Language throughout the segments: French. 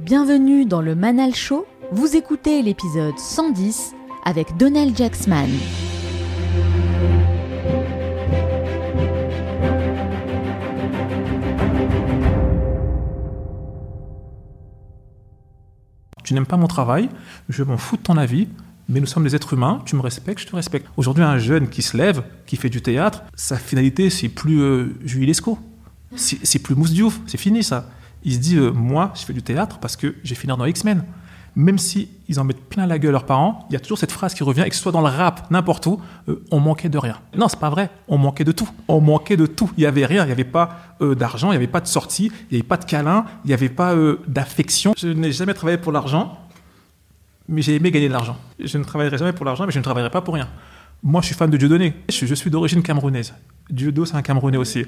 Bienvenue dans le Manal Show. Vous écoutez l'épisode 110 avec Donald Jacksman. Tu n'aimes pas mon travail, je m'en fous de ton avis, mais nous sommes des êtres humains, tu me respectes, je te respecte. Aujourd'hui, un jeune qui se lève, qui fait du théâtre, sa finalité, c'est plus euh, c'est plus Mousse Diouf, c'est fini ça. Il se dit, euh, moi, je fais du théâtre parce que j'ai fini dans X-Men. Même si ils en mettent plein la gueule leurs parents, il y a toujours cette phrase qui revient, et que ce soit dans le rap, n'importe où, euh, on manquait de rien. Non, c'est pas vrai, on manquait de tout. On manquait de tout. Il y avait rien, il n'y avait pas euh, d'argent, il n'y avait pas de sortie, il n'y avait pas de câlin, il n'y avait pas d'affection. Je n'ai jamais travaillé pour l'argent, mais j'ai aimé gagner de l'argent. Je ne travaillerai jamais pour l'argent, mais je ne travaillerai pas pour rien. Moi, je suis fan de Dieudonné. Je, je suis d'origine camerounaise. Dieudo, c'est un Camerounais aussi.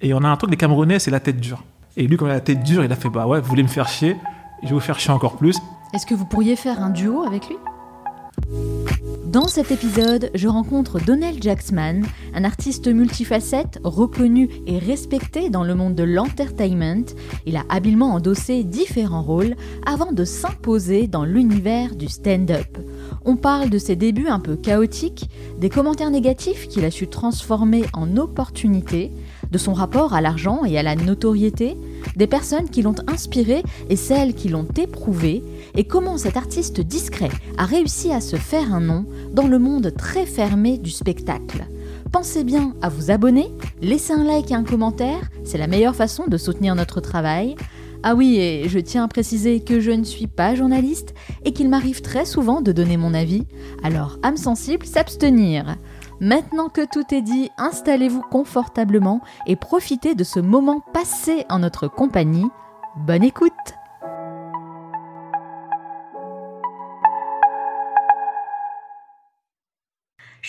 Et on a un truc, les Camerounais, c'est la tête dure. Et lui, quand il a la tête dure, il a fait, bah ouais, vous voulez me faire chier, je vais vous faire chier encore plus. Est-ce que vous pourriez faire un duo avec lui? Dans cet épisode, je rencontre Donald Jacksman, un artiste multifacette, reconnu et respecté dans le monde de l'entertainment. Il a habilement endossé différents rôles avant de s'imposer dans l'univers du stand-up. On parle de ses débuts un peu chaotiques, des commentaires négatifs qu'il a su transformer en opportunités, de son rapport à l'argent et à la notoriété, des personnes qui l'ont inspiré et celles qui l'ont éprouvé, et comment cet artiste discret a réussi à se faire un nom dans le monde très fermé du spectacle. Pensez bien à vous abonner, laisser un like et un commentaire, c'est la meilleure façon de soutenir notre travail. Ah oui, et je tiens à préciser que je ne suis pas journaliste et qu'il m'arrive très souvent de donner mon avis, alors âme sensible, s'abstenir. Maintenant que tout est dit, installez-vous confortablement et profitez de ce moment passé en notre compagnie. Bonne écoute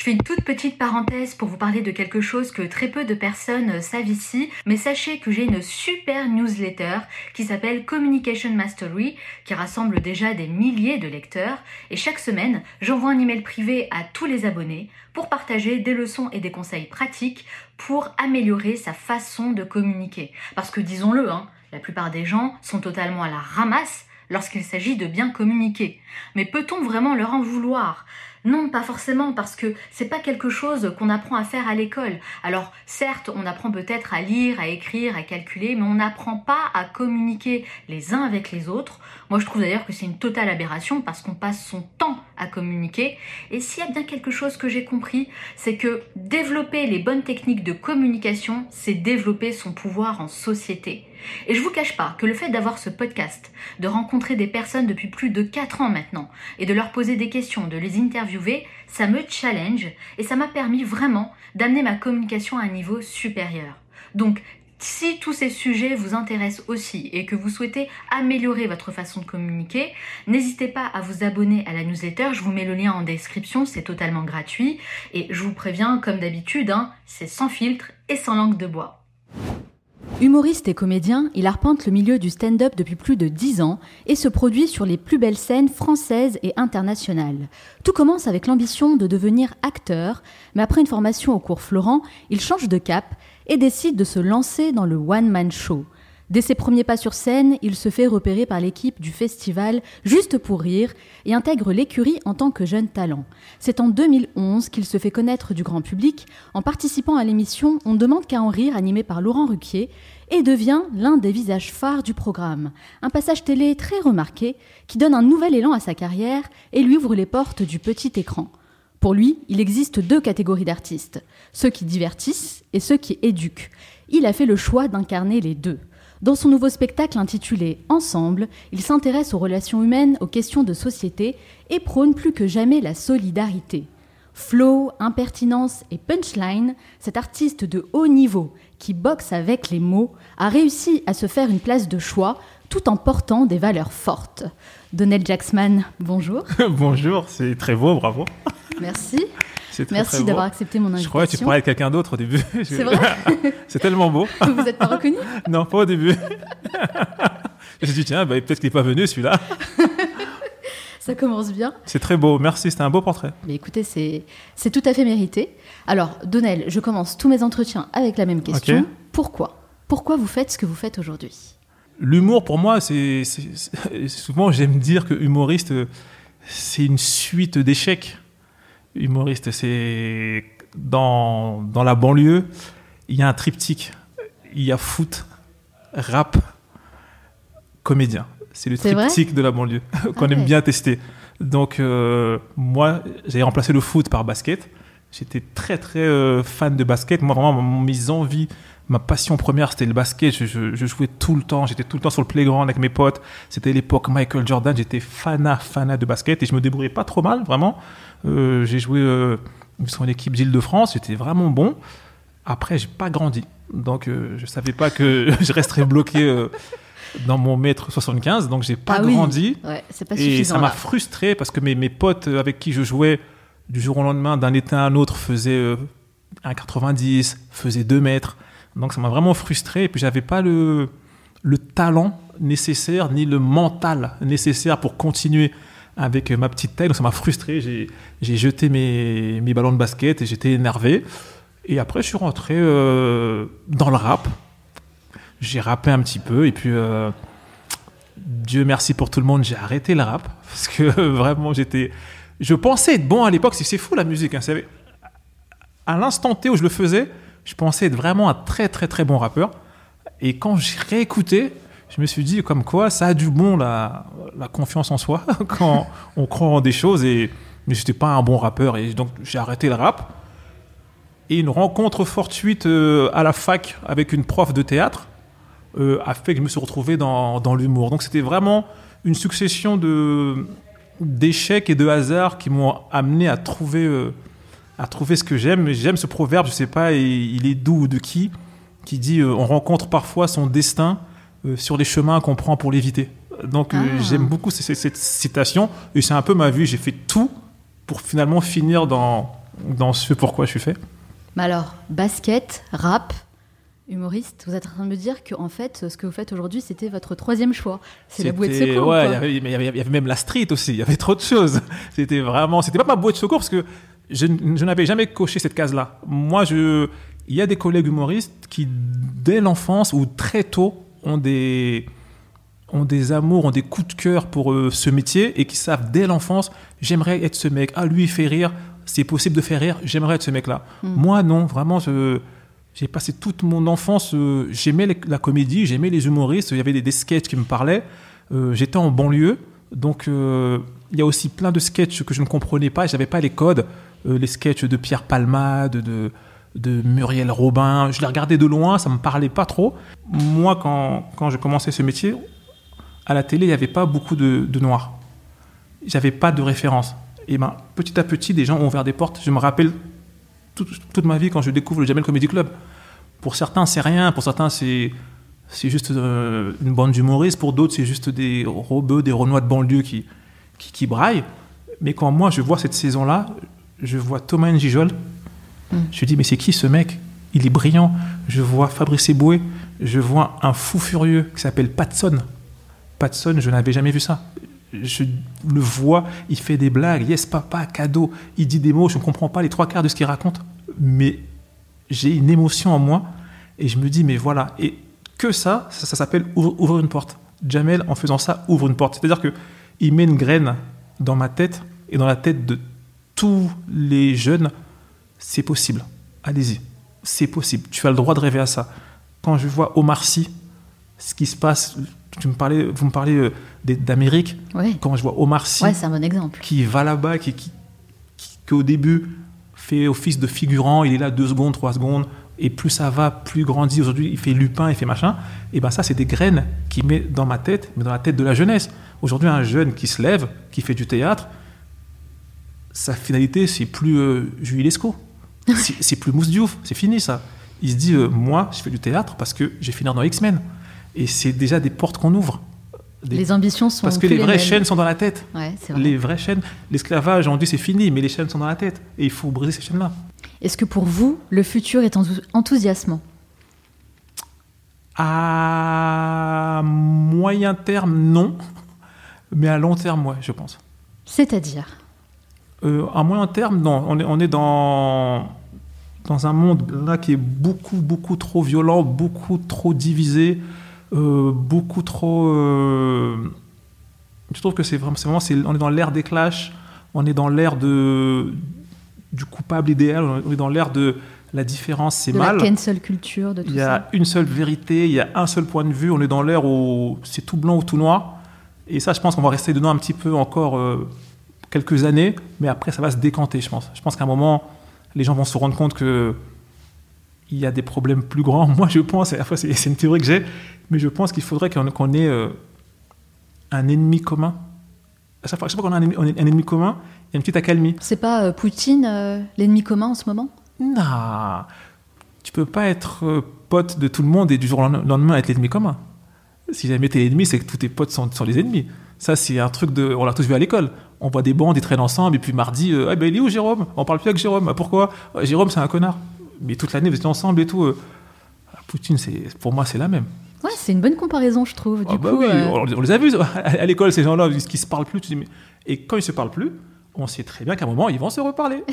une toute petite parenthèse pour vous parler de quelque chose que très peu de personnes savent ici, mais sachez que j'ai une super newsletter qui s'appelle Communication Mastery, qui rassemble déjà des milliers de lecteurs, et chaque semaine, j'envoie un email privé à tous les abonnés pour partager des leçons et des conseils pratiques pour améliorer sa façon de communiquer. Parce que disons-le, hein, la plupart des gens sont totalement à la ramasse lorsqu'il s'agit de bien communiquer. Mais peut-on vraiment leur en vouloir? Non, pas forcément, parce que c'est pas quelque chose qu'on apprend à faire à l'école. Alors, certes, on apprend peut-être à lire, à écrire, à calculer, mais on n'apprend pas à communiquer les uns avec les autres. Moi, je trouve d'ailleurs que c'est une totale aberration parce qu'on passe son temps à communiquer. Et s'il y a bien quelque chose que j'ai compris, c'est que développer les bonnes techniques de communication, c'est développer son pouvoir en société. Et je vous cache pas que le fait d'avoir ce podcast, de rencontrer des personnes depuis plus de 4 ans maintenant, et de leur poser des questions, de les interviewer, ça me challenge et ça m'a permis vraiment d'amener ma communication à un niveau supérieur. Donc, si tous ces sujets vous intéressent aussi et que vous souhaitez améliorer votre façon de communiquer, n'hésitez pas à vous abonner à la newsletter. Je vous mets le lien en description, c'est totalement gratuit. Et je vous préviens, comme d'habitude, hein, c'est sans filtre et sans langue de bois. Humoriste et comédien, il arpente le milieu du stand-up depuis plus de 10 ans et se produit sur les plus belles scènes françaises et internationales. Tout commence avec l'ambition de devenir acteur, mais après une formation au cours Florent, il change de cap et décide de se lancer dans le one-man show. Dès ses premiers pas sur scène, il se fait repérer par l'équipe du festival Juste pour rire et intègre l'écurie en tant que jeune talent. C'est en 2011 qu'il se fait connaître du grand public en participant à l'émission On demande qu'à en rire animée par Laurent Ruquier et devient l'un des visages phares du programme. Un passage télé très remarqué qui donne un nouvel élan à sa carrière et lui ouvre les portes du petit écran. Pour lui, il existe deux catégories d'artistes, ceux qui divertissent et ceux qui éduquent. Il a fait le choix d'incarner les deux. Dans son nouveau spectacle intitulé Ensemble, il s'intéresse aux relations humaines, aux questions de société et prône plus que jamais la solidarité. Flow, impertinence et punchline, cet artiste de haut niveau qui boxe avec les mots a réussi à se faire une place de choix tout en portant des valeurs fortes. Donald Jacksman, bonjour. Bonjour, c'est très beau, bravo. Merci. Très, Merci d'avoir accepté mon invitation. Je croyais que tu parlais avec quelqu'un d'autre au début. C'est vrai C'est tellement beau. Vous n'êtes pas reconnu Non, pas au début. Je me suis dit, tiens, bah, peut-être qu'il n'est pas venu celui-là. Ça commence bien. C'est très beau, merci, c'était un beau portrait. Mais écoutez, c'est tout à fait mérité. Alors, Donnel, je commence tous mes entretiens avec la même question. Pourquoi? Pourquoi vous faites ce que vous faites aujourd'hui? L'humour, pour moi, c'est souvent j'aime dire que humoriste, c'est une suite d'échecs. Humoriste, c'est dans, dans la banlieue, il y a un triptyque. Il y a foot, rap, comédien. C'est le triptyque de la banlieue qu'on ah aime bien tester. Donc euh, moi, j'ai remplacé le foot par basket. J'étais très très euh, fan de basket. Moi vraiment, mes envies, ma passion première, c'était le basket. Je, jouais tout le temps. J'étais tout le temps sur le playground avec mes potes. C'était l'époque Michael Jordan. J'étais fanat fanat de basket et je me débrouillais pas trop mal vraiment. Euh, j'ai joué sur une équipe d'Île-de-France. J'étais vraiment bon. Après, j'ai pas grandi. Donc je savais pas que je resterais bloqué dans mon mètre 75, donc j'ai pas ah grandi. et ça m'a frustré parce que mes, mes potes avec qui je jouais du jour au lendemain, d'un été à un autre, faisaient 1,90, euh, faisaient 2 mètres. Donc ça m'a vraiment frustré. Et puis j'avais pas le, le talent nécessaire ni le mental nécessaire pour continuer avec ma petite taille. Donc ça m'a frustré. J'ai jeté mes, mes, ballons de basket et j'étais énervé. Et après, je suis rentré euh, dans le rap j'ai rappé un petit peu et puis euh, Dieu merci pour tout le monde, j'ai arrêté le rap parce que vraiment j'étais, je pensais être bon à l'époque. C'est fou la musique. Hein, à l'instant T où je le faisais, je pensais être vraiment un très très très bon rappeur. Et quand j'ai réécouté, je me suis dit comme quoi ça a du bon la, confiance en soi quand on croit en des choses et mais j'étais pas un bon rappeur et donc j'ai arrêté le rap. Et une rencontre fortuite euh, à la fac avec une prof de théâtre euh, a fait que je me suis retrouvé dans, dans l'humour. Donc c'était vraiment une succession de d'échecs et de hasards qui m'ont amené à trouver euh, à trouver ce que j'aime. J'aime ce proverbe, je sais pas, il est d'où ou de qui, qui dit euh, on rencontre parfois son destin sur les chemins qu'on prend pour l'éviter. Donc ah. j'aime beaucoup cette, cette, citation et c'est un peu ma vie. J'ai fait tout pour finalement finir dans dans ce pourquoi je suis fait. Mais alors, basket, rap, humoriste, vous êtes en train de me dire que en fait, ce que vous faites aujourd'hui, c'était votre troisième choix. C'est la bouée de secours. Ouais, il y, avait même la street aussi. Il y avait trop de choses. C'était vraiment, c'était pas ma bouée de secours parce que je, n'avais jamais coché cette case-là. Moi, je, il y a des collègues humoristes qui, dès l'enfance ou très tôt, ont des ont des amours, ont des coups de cœur pour euh, ce métier et qui savent dès l'enfance, j'aimerais être ce mec. Ah, lui, il fait rire. C'est possible de faire rire. J'aimerais être ce mec-là. Hmm. Moi, non, vraiment, je j'ai passé toute mon enfance, euh, j'aimais la comédie, j'aimais les humoristes, il y avait des, des sketchs qui me parlaient. Euh, j'étais en banlieue, donc euh, il y a aussi plein de sketchs que je ne comprenais pas, je n'avais pas les codes. Les sketchs de Pierre Palmade, de, de Muriel Robin, je les regardais de loin, ça ne me parlait pas trop. Moi, quand, quand je commençais ce métier, à la télé, il n'y avait pas beaucoup de, de noirs. J'avais pas de référence. Et ben, petit à petit, des gens ont ouvert des portes. Je me rappelle toute, ma vie quand je découvre le Jamel Comedy Club. Pour certains, c'est rien. Pour certains, c'est c'est juste euh, une bande d'humoristes. Pour d'autres, c'est juste des robeux, des renois de banlieue qui, qui, braillent. Mais quand moi, je vois cette saison-là, je vois Thomas Njijol. Mm. Je dis, mais c'est qui ce mec? Il est brillant. Je vois Fabrice Eboué. Je vois un fou furieux qui s'appelle Patson. Patson, je n'avais jamais vu ça. Je le vois, il fait des blagues, yes papa, cadeau, il dit des mots, je ne comprends pas les trois quarts de ce qu'il raconte mais j'ai une émotion en moi et je me dis, mais voilà. Et que ça, ça, s'appelle ouvrir une porte. Jamel, en faisant ça, ouvre une porte. C'est-à-dire qu'il met une graine dans ma tête et dans la tête de tous les jeunes. C'est possible. Allez-y. C'est possible. Tu as le droit de rêver à ça. Quand je vois Omar Sy, ce qui se passe, tu me parlais, vous me parlez euh, d'Amérique. Quand je vois Omar Sy, ouais, un bon exemple. qui va là-bas, qui, qui, qui, au début fait office de figurant, il est là deux secondes, trois secondes, et plus ça va, plus grandit. Aujourd'hui, il fait Lupin, il fait machin. Et ben ça, c'est des graines qu'il met dans ma tête, mais dans la tête de la jeunesse. Aujourd'hui, un jeune qui se lève, qui fait du théâtre, sa finalité, c'est plus euh, Jules Lescaut. C'est plus Mousse Diouf, c'est fini ça. Il se dit, euh, moi, je fais du théâtre parce que j'ai fini dans X-Men. Et c'est déjà des portes qu'on ouvre. Les ambitions sont Parce que les vraies chaînes sont dans la tête. vrai. Les vraies chaînes. L'esclavage, on dit c'est fini, mais les chaînes sont dans la tête. Et il faut briser ces chaînes-là. Est-ce que pour vous, le futur est enthousiasmant? À moyen terme, non. Mais à long terme, ouais, je pense. C'est-à-dire? Euh, À moyen terme, non. On est, on est dans, dans un monde là qui est beaucoup, beaucoup trop violent, beaucoup trop divisé. euh, beaucoup trop. euh, je trouve que c'est vraiment, vraiment c'est- on est dans l'ère des clashs, on est dans l'ère de du coupable idéal, on est dans l'ère de la différence, c'est mal. la cancel culture, de tout Il y a ça. une seule vérité, il y a un seul point de vue. On est dans l'ère où c'est tout blanc ou tout noir. Et ça, je pense qu'on va rester dedans un petit peu encore euh, quelques années, mais après, ça va se décanter, je pense. Je pense qu'à un moment, les gens vont se rendre compte que il y a des problèmes plus grands. Moi, je pense, à la fois, c'est une théorie que j'ai, mais je pense qu'il faudrait qu'on ait euh, un ennemi commun. À chaque fois, fois qu'on a un ennemi, un ennemi commun, il y a une petite accalmie. C'est pas euh, Poutine euh, l'ennemi commun en ce moment? Non, tu peux pas être pote de tout le monde et du jour au lendemain être l'ennemi commun. Si jamais t'es l'ennemi, c'est que tous tes potes sont, sont les ennemis. Ça, c'est un truc de. On l'a tous vu à l'école. On voit des bandes, ils traînent ensemble, et puis mardi, euh, ah ben il est où Jérôme? On parle plus avec Jérôme. Ah, pourquoi? Ah, Jérôme, c'est un connard. Mais toute l'année, vous étiez ensemble et tout. euh. Ah, Poutine, c'est, pour moi, c'est la même. Ouais, c'est une bonne comparaison, je trouve. Du Ah bah coup, oui, euh, on, les a vus à l'école, ces gens-là, qui se parlent plus. Tu dis, mais... Et quand ils se parlent plus, on sait très bien qu'à un moment, ils vont se reparler.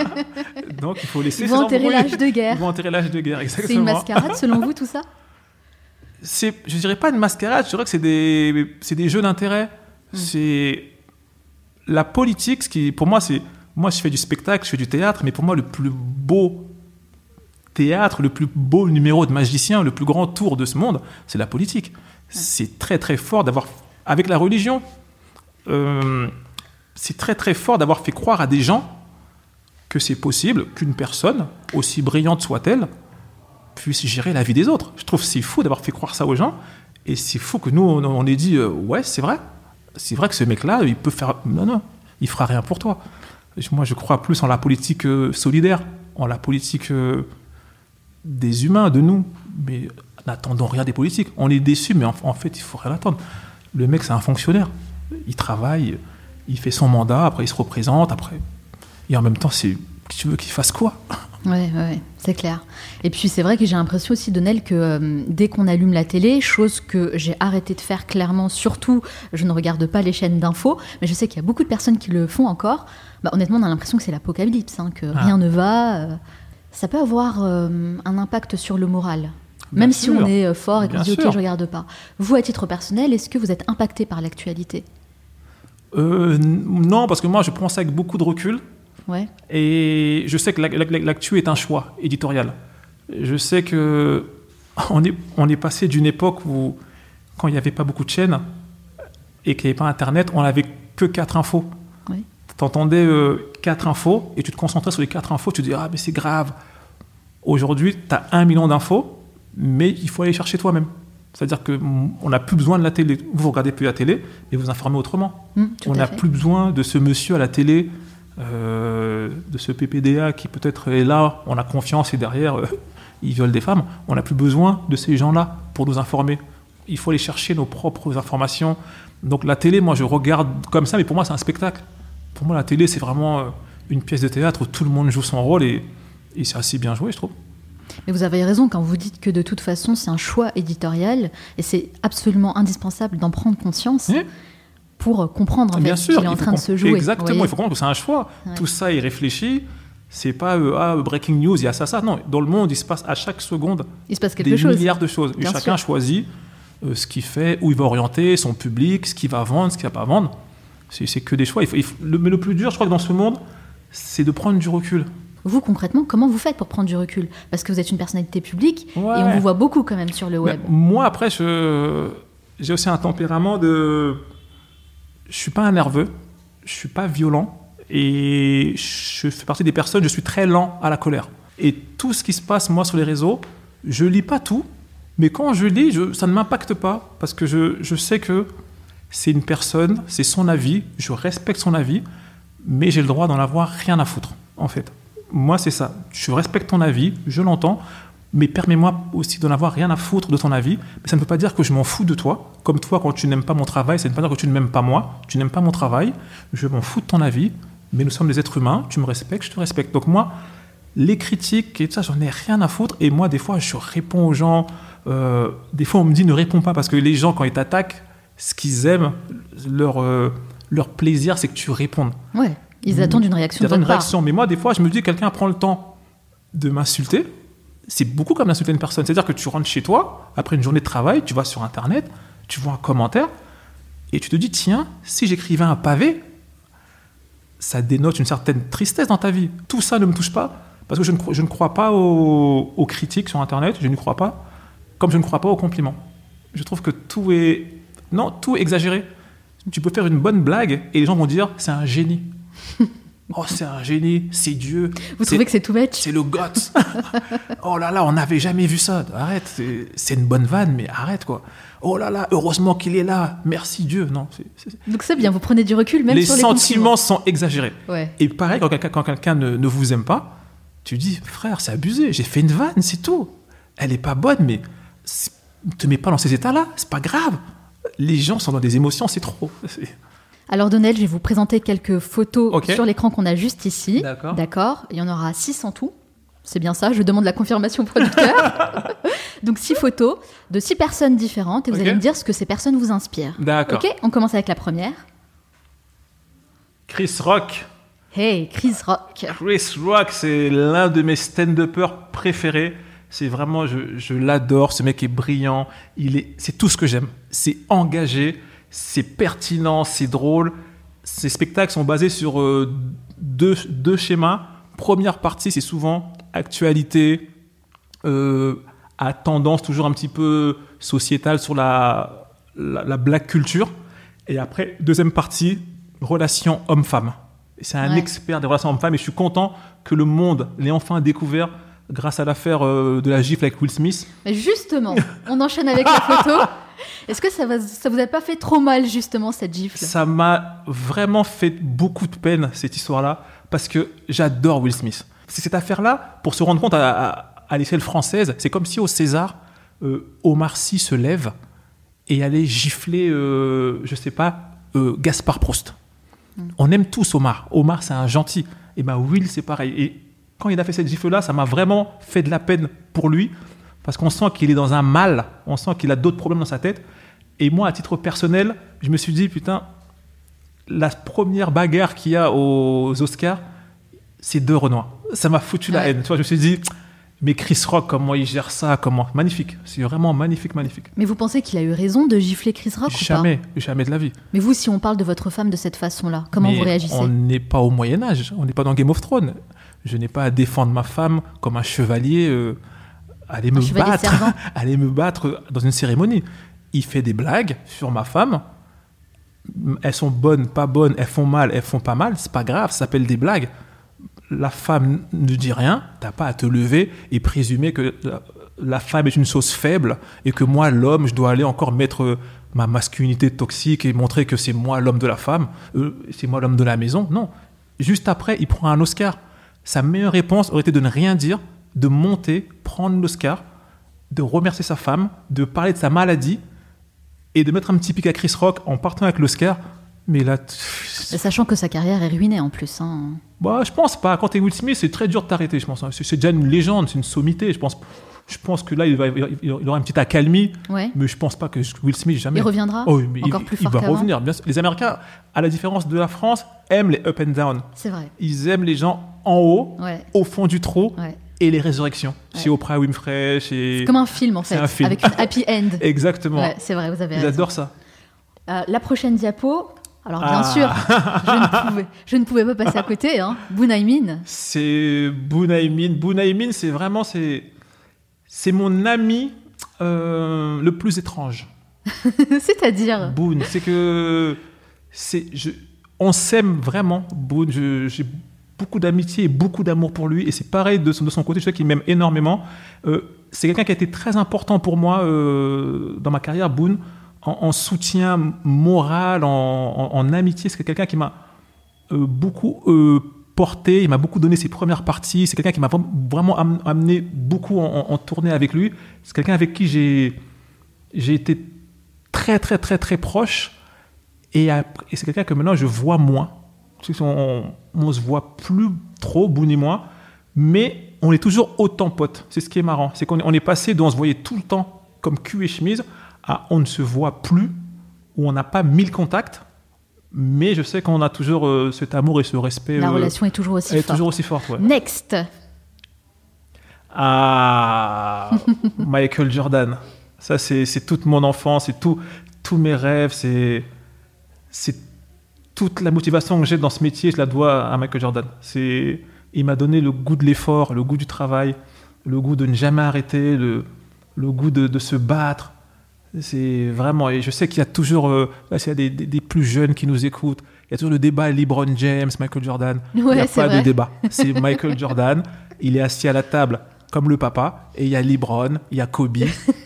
Donc il faut laisser ils ces vont enterrer l'âge de guerre. Ils vont enterrer l'âge de guerre, exactement. C'est une mascarade selon vous, tout ça? C'est, je dirais pas une mascarade, je dirais que c'est des, c'est des jeux d'intérêt. Mm. C'est la politique, ce qui, pour moi, c'est, moi, je fais du spectacle, je fais du théâtre, mais pour moi, le plus beau théâtre, le plus beau numéro de magicien, le plus grand tour de ce monde, c'est la politique. C'est très très fort d'avoir, avec la religion, euh, c'est très très fort d'avoir fait croire à des gens que c'est possible qu'une personne, aussi brillante soit-elle, puisse gérer la vie des autres. Je trouve c'est fou d'avoir fait croire ça aux gens, et c'est fou que nous, on, on ait dit, euh, ouais, c'est vrai, c'est vrai que ce mec-là, il peut faire... Non, non, il fera rien pour toi. Moi, je crois plus en la politique euh, solidaire, en la politique euh, des humains, de nous, mais n'attendons rien des politiques. On est déçus, mais en, fait, il faut rien attendre. Le mec, c'est un fonctionnaire. Il travaille, il fait son mandat, après il se représente, après... Et en même temps, c'est... Tu veux qu'il fasse quoi Ouais, ouais, c'est clair. Et puis c'est vrai que j'ai l'impression aussi, Donnel, que euh, dès qu'on allume la télé, chose que j'ai arrêté de faire clairement, surtout, je ne regarde pas les chaînes d'infos, mais je sais qu'il y a beaucoup de personnes qui le font encore. Bah, honnêtement, on a l'impression que c'est l'apocalypse, hein, que Ah. rien ne va. euh, ça peut avoir euh, un impact sur le moral. Même si on est fort et qu'on dit ok, je regarde pas. Vous, à titre personnel, est-ce que vous êtes impacté par l'actualité? Non, parce que moi, je prends ça avec beaucoup de recul. Ouais. Et je sais que la- la- la- l'actu est un choix éditorial. Je sais que on est, on est passé d'une époque où, quand il n'y avait pas beaucoup de chaînes et qu'il n'y avait pas Internet, on n'avait que quatre infos. Oui. Tu entendais quatre infos et tu te concentrais sur les quatre infos, tu te dis Ah, mais c'est grave. Aujourd'hui, tu as un million d'infos, mais il faut aller chercher toi-même. C'est-à-dire qu'on n'a plus besoin de la télé. Vous, vous regardez plus la télé, mais vous informez autrement. Tout On n'a plus besoin de ce monsieur à la télé, euh, de ce PPDA qui peut-être est là, on a confiance et derrière, euh, il viole des femmes. On n'a plus besoin de ces gens-là pour nous informer. Il faut aller chercher nos propres informations. Donc la télé, moi je regarde comme ça, mais pour moi c'est un spectacle. Pour moi la télé c'est vraiment euh, une pièce de théâtre où tout le monde joue son rôle et, et c'est assez bien joué je trouve. Mais vous avez raison quand vous dites que de toute façon c'est un choix éditorial et c'est absolument indispensable d'en prendre conscience Oui. Pour comprendre en Bien fait, ce sûr, qu'il est en train de se jouer. Exactement, il faut comprendre que c'est un choix. Ouais. Tout ça est réfléchi. C'est pas euh, ah, breaking news, il y a ça, ça. Non, dans le monde, il se passe à chaque seconde Il se passe quelque des chose. milliards de choses. Bien chacun sûr. choisit euh, ce qu'il fait, où il va orienter son public, ce qu'il va vendre, ce qu'il va pas vendre. C'est c'est que des choix. Il faut- il faut- le, mais le plus dur, je crois que dans ce monde, c'est de prendre du recul. Vous concrètement, comment vous faites pour prendre du recul? Parce que vous êtes une personnalité publique Ouais. et on vous voit beaucoup quand même sur le Mais web. moi, après, je- j'ai aussi un tempérament de. Je suis pas un nerveux, je suis pas violent, et je fais partie des personnes, je suis très lent à la colère. Et tout ce qui se passe, moi, sur les réseaux, je lis pas tout, mais quand je lis, ça ne m'impacte pas, parce que je, je sais que c'est une personne, c'est son avis, je respecte son avis, mais j'ai le droit d'en avoir rien à foutre, en fait. Moi, c'est ça. Je respecte ton avis, je l'entends, mais permets-moi aussi d'en avoir rien à foutre de ton avis. Mais ça ne veut pas dire que je m'en fous de toi. Comme toi, quand tu n'aimes pas mon travail, ça ne veut pas dire que tu ne m'aimes pas moi. Tu n'aimes pas mon travail. Je m'en fous de ton avis. Mais nous sommes des êtres humains. Tu me respectes, je te respecte. Donc moi, les critiques et tout ça, j'en ai rien à foutre. Et moi, des fois, je réponds aux gens. euh, des fois, on me dit ne réponds pas parce que les gens, quand ils t'attaquent, ce qu'ils aiment, leur, euh, leur plaisir, c'est que tu répondes. Ouais. Ils attendent une réaction Il y de a une part. réaction. Mais moi, des fois, je me dis, quelqu'un prend le temps de m'insulter. C'est beaucoup comme d'insulter une personne. C'est-à-dire que tu rentres chez toi, après une journée de travail, tu vas sur Internet, tu vois un commentaire, et tu te dis, tiens, si j'écrivais un pavé, ça dénote une certaine tristesse dans ta vie. Tout ça ne me touche pas, parce que je ne, je ne crois pas aux, aux critiques sur Internet, je ne crois pas, comme je ne crois pas aux compliments. Je trouve que tout est... Non, tout est exagéré. Tu peux faire une bonne blague, et les gens vont dire, c'est un génie. oh, c'est un génie, c'est Dieu. Vous trouvez que c'est tout bête c'est le GOTS. oh là là, on n'avait jamais vu ça. Arrête, c'est- une bonne vanne, mais arrête quoi. Oh là là, heureusement qu'il est là. Merci Dieu. Non, Donc c'est bien, vous prenez du recul même les sur les sentiments sont exagérés. Ouais. Et pareil, quand quelqu'un ne, ne vous aime pas, tu dis, frère, c'est abusé. J'ai fait une vanne, c'est tout. Elle est pas bonne, mais ne te mets pas dans ces états-là. C'est pas grave. Les gens sont dans des émotions, c'est trop. Alors Donnel, je vais vous présenter quelques photos sur l'écran qu'on a juste ici. D'accord. D'accord. Il y en aura six en tout. C'est bien ça, je demande la confirmation au producteur. Donc six photos de six personnes différentes et vous allez me dire ce que ces personnes vous inspirent. D'accord. Ok, on commence avec la première. Chris Rock. Hey, Chris Rock. Chris Rock, c'est l'un de mes stand-uppers préférés. C'est vraiment, je, je l'adore. Ce mec est brillant. Il est, c'est tout ce que j'aime. C'est engagé, c'est pertinent, c'est drôle. Ses spectacles sont basés sur euh, deux, deux schémas. Première partie, c'est souvent actualité, euh, à tendance toujours un petit peu sociétale sur la, la, la black culture. Et après, deuxième partie, relations homme-femme. C'est un Ouais. expert des relations hommes-femmes et je suis content que le monde l'ait enfin découvert grâce à l'affaire euh, de la gifle avec Will Smith. Mais justement, on enchaîne avec la photo. Est-ce que ça, va, ça vous a pas fait trop mal justement cette gifle? Ça m'a vraiment fait beaucoup de peine, cette histoire-là, parce que j'adore Will Smith. C'est cette affaire-là, pour se rendre compte à, à- à l'échelle française, c'est comme si au César, euh, Omar Sy se lève et allait gifler, euh, je sais pas, euh, Gaspard Proust. On aime tous Omar. Omar, c'est un gentil. Et ben Will, c'est pareil. Et quand il a fait cette gifle-là, ça m'a vraiment fait de la peine pour lui, parce qu'on sent qu'il est dans un mal, on sent qu'il a d'autres problèmes dans sa tête. Et moi, à titre personnel, je me suis dit, putain, la première bagarre qu'il y a aux Oscars, c'est deux Renoir. Ça m'a foutu la haine. Tu vois, je me suis dit, mais Chris Rock, comment il gère ça Comment Magnifique. C'est vraiment magnifique, magnifique. Mais vous pensez qu'il a eu raison de gifler Chris Rock ou pas? Jamais, jamais de la vie. Mais vous, si on parle de votre femme de cette façon-là, comment Mais vous réagissez? On n'est pas au Moyen Âge, on n'est pas dans Game of Thrones. Je n'ai pas à défendre ma femme comme un chevalier, euh, aller me battre, aller me battre dans une cérémonie. Il fait des blagues sur ma femme. Elles sont bonnes, pas bonnes, elles font mal, elles font pas mal. C'est pas grave, ça s'appelle des blagues. La femme ne dit rien, t'as pas à te lever et présumer que la, la femme est une chose faible et que moi, l'homme, je dois aller encore mettre euh, ma masculinité toxique et montrer que c'est moi l'homme de la femme, euh, c'est moi l'homme de la maison. Non. Juste après, il prend un Oscar. Sa meilleure réponse aurait été de ne rien dire, de monter, prendre l'Oscar, de remercier sa femme, de parler de sa maladie et de mettre un petit pic à Chris Rock en partant avec l'Oscar. Mais là, Sachant que sa carrière est ruinée en plus. hein. bah, je pense pas. Quand t'es Will Smith, c'est très dur de t'arrêter, je pense. C'est c'est déjà une légende, c'est une sommité. Je pense, je pense que là, il, va, il il aura une petite accalmie, Ouais. mais je pense pas que Will Smith jamais. Il reviendra Oh mais encore il, plus il fort va qu'avant. revenir. Bien sûr. Les Américains, à la différence de la France, aiment les up and down. C'est vrai. Ils aiment les gens en haut, Ouais. au fond du trou, Ouais. Et les résurrections. Chez Ouais. Oprah Winfrey, chez. C'est comme un film en fait, un film. avec une happy end. Exactement. Ouais, c'est vrai, vous avez raison. J'adore ça. Euh, la prochaine diapo. Alors bien Ah. sûr, je ne, pouvais, je ne pouvais pas passer à côté. Hein. Bunaimin. C'est Bunaimin. Bunaimin, c'est vraiment c'est c'est mon ami euh, le plus étrange. C'est-à-dire. Boone, c'est que c'est je on s'aime vraiment. Boone, j'ai beaucoup d'amitié et beaucoup d'amour pour lui et c'est pareil de son, côté. Je sais qu'il m'aime énormément. Euh, c'est quelqu'un qui a été très important pour moi euh, dans ma carrière. Boone, en, en soutien moral, en, amitié, c'est quelqu'un qui m'a euh, beaucoup porté, il m'a beaucoup donné ses premières parties, c'est quelqu'un qui m'a vra- vraiment am- amené beaucoup en, tournée avec lui, c'est quelqu'un avec qui j'ai été très très très très proche et c'est quelqu'un que maintenant je vois moins. On, on se voit plus trop, Boone et moi, mais on est toujours autant potes. C'est ce qui est marrant, c'est qu'on est, on est passé d'on se voyait tout le temps comme cul et chemise à on ne se voit plus, où on n'a pas mille contacts, mais je sais qu'on a toujours euh, cet amour et ce respect. La euh, relation est toujours aussi elle est forte. toujours aussi forte. ouais. Next. Ah, Michael Jordan. Ça, c'est c'est toute mon enfance, c'est tout, tous mes rêves, c'est c'est toute la motivation que j'ai dans ce métier, je la dois à Michael Jordan. C'est, il m'a donné le goût de l'effort, le goût du travail, le goût de ne jamais arrêter, le, le goût de, de se battre. C'est vraiment, et je sais qu'il y a toujours, euh, là, s'il y a des, des- des plus jeunes qui nous écoutent, il y a toujours le débat LeBron James, Michael Jordan. il n'y Ouais, a pas de vrai. débat. C'est Michael Jordan, il est assis à la table comme le papa, et il y a LeBron, il y a Kobe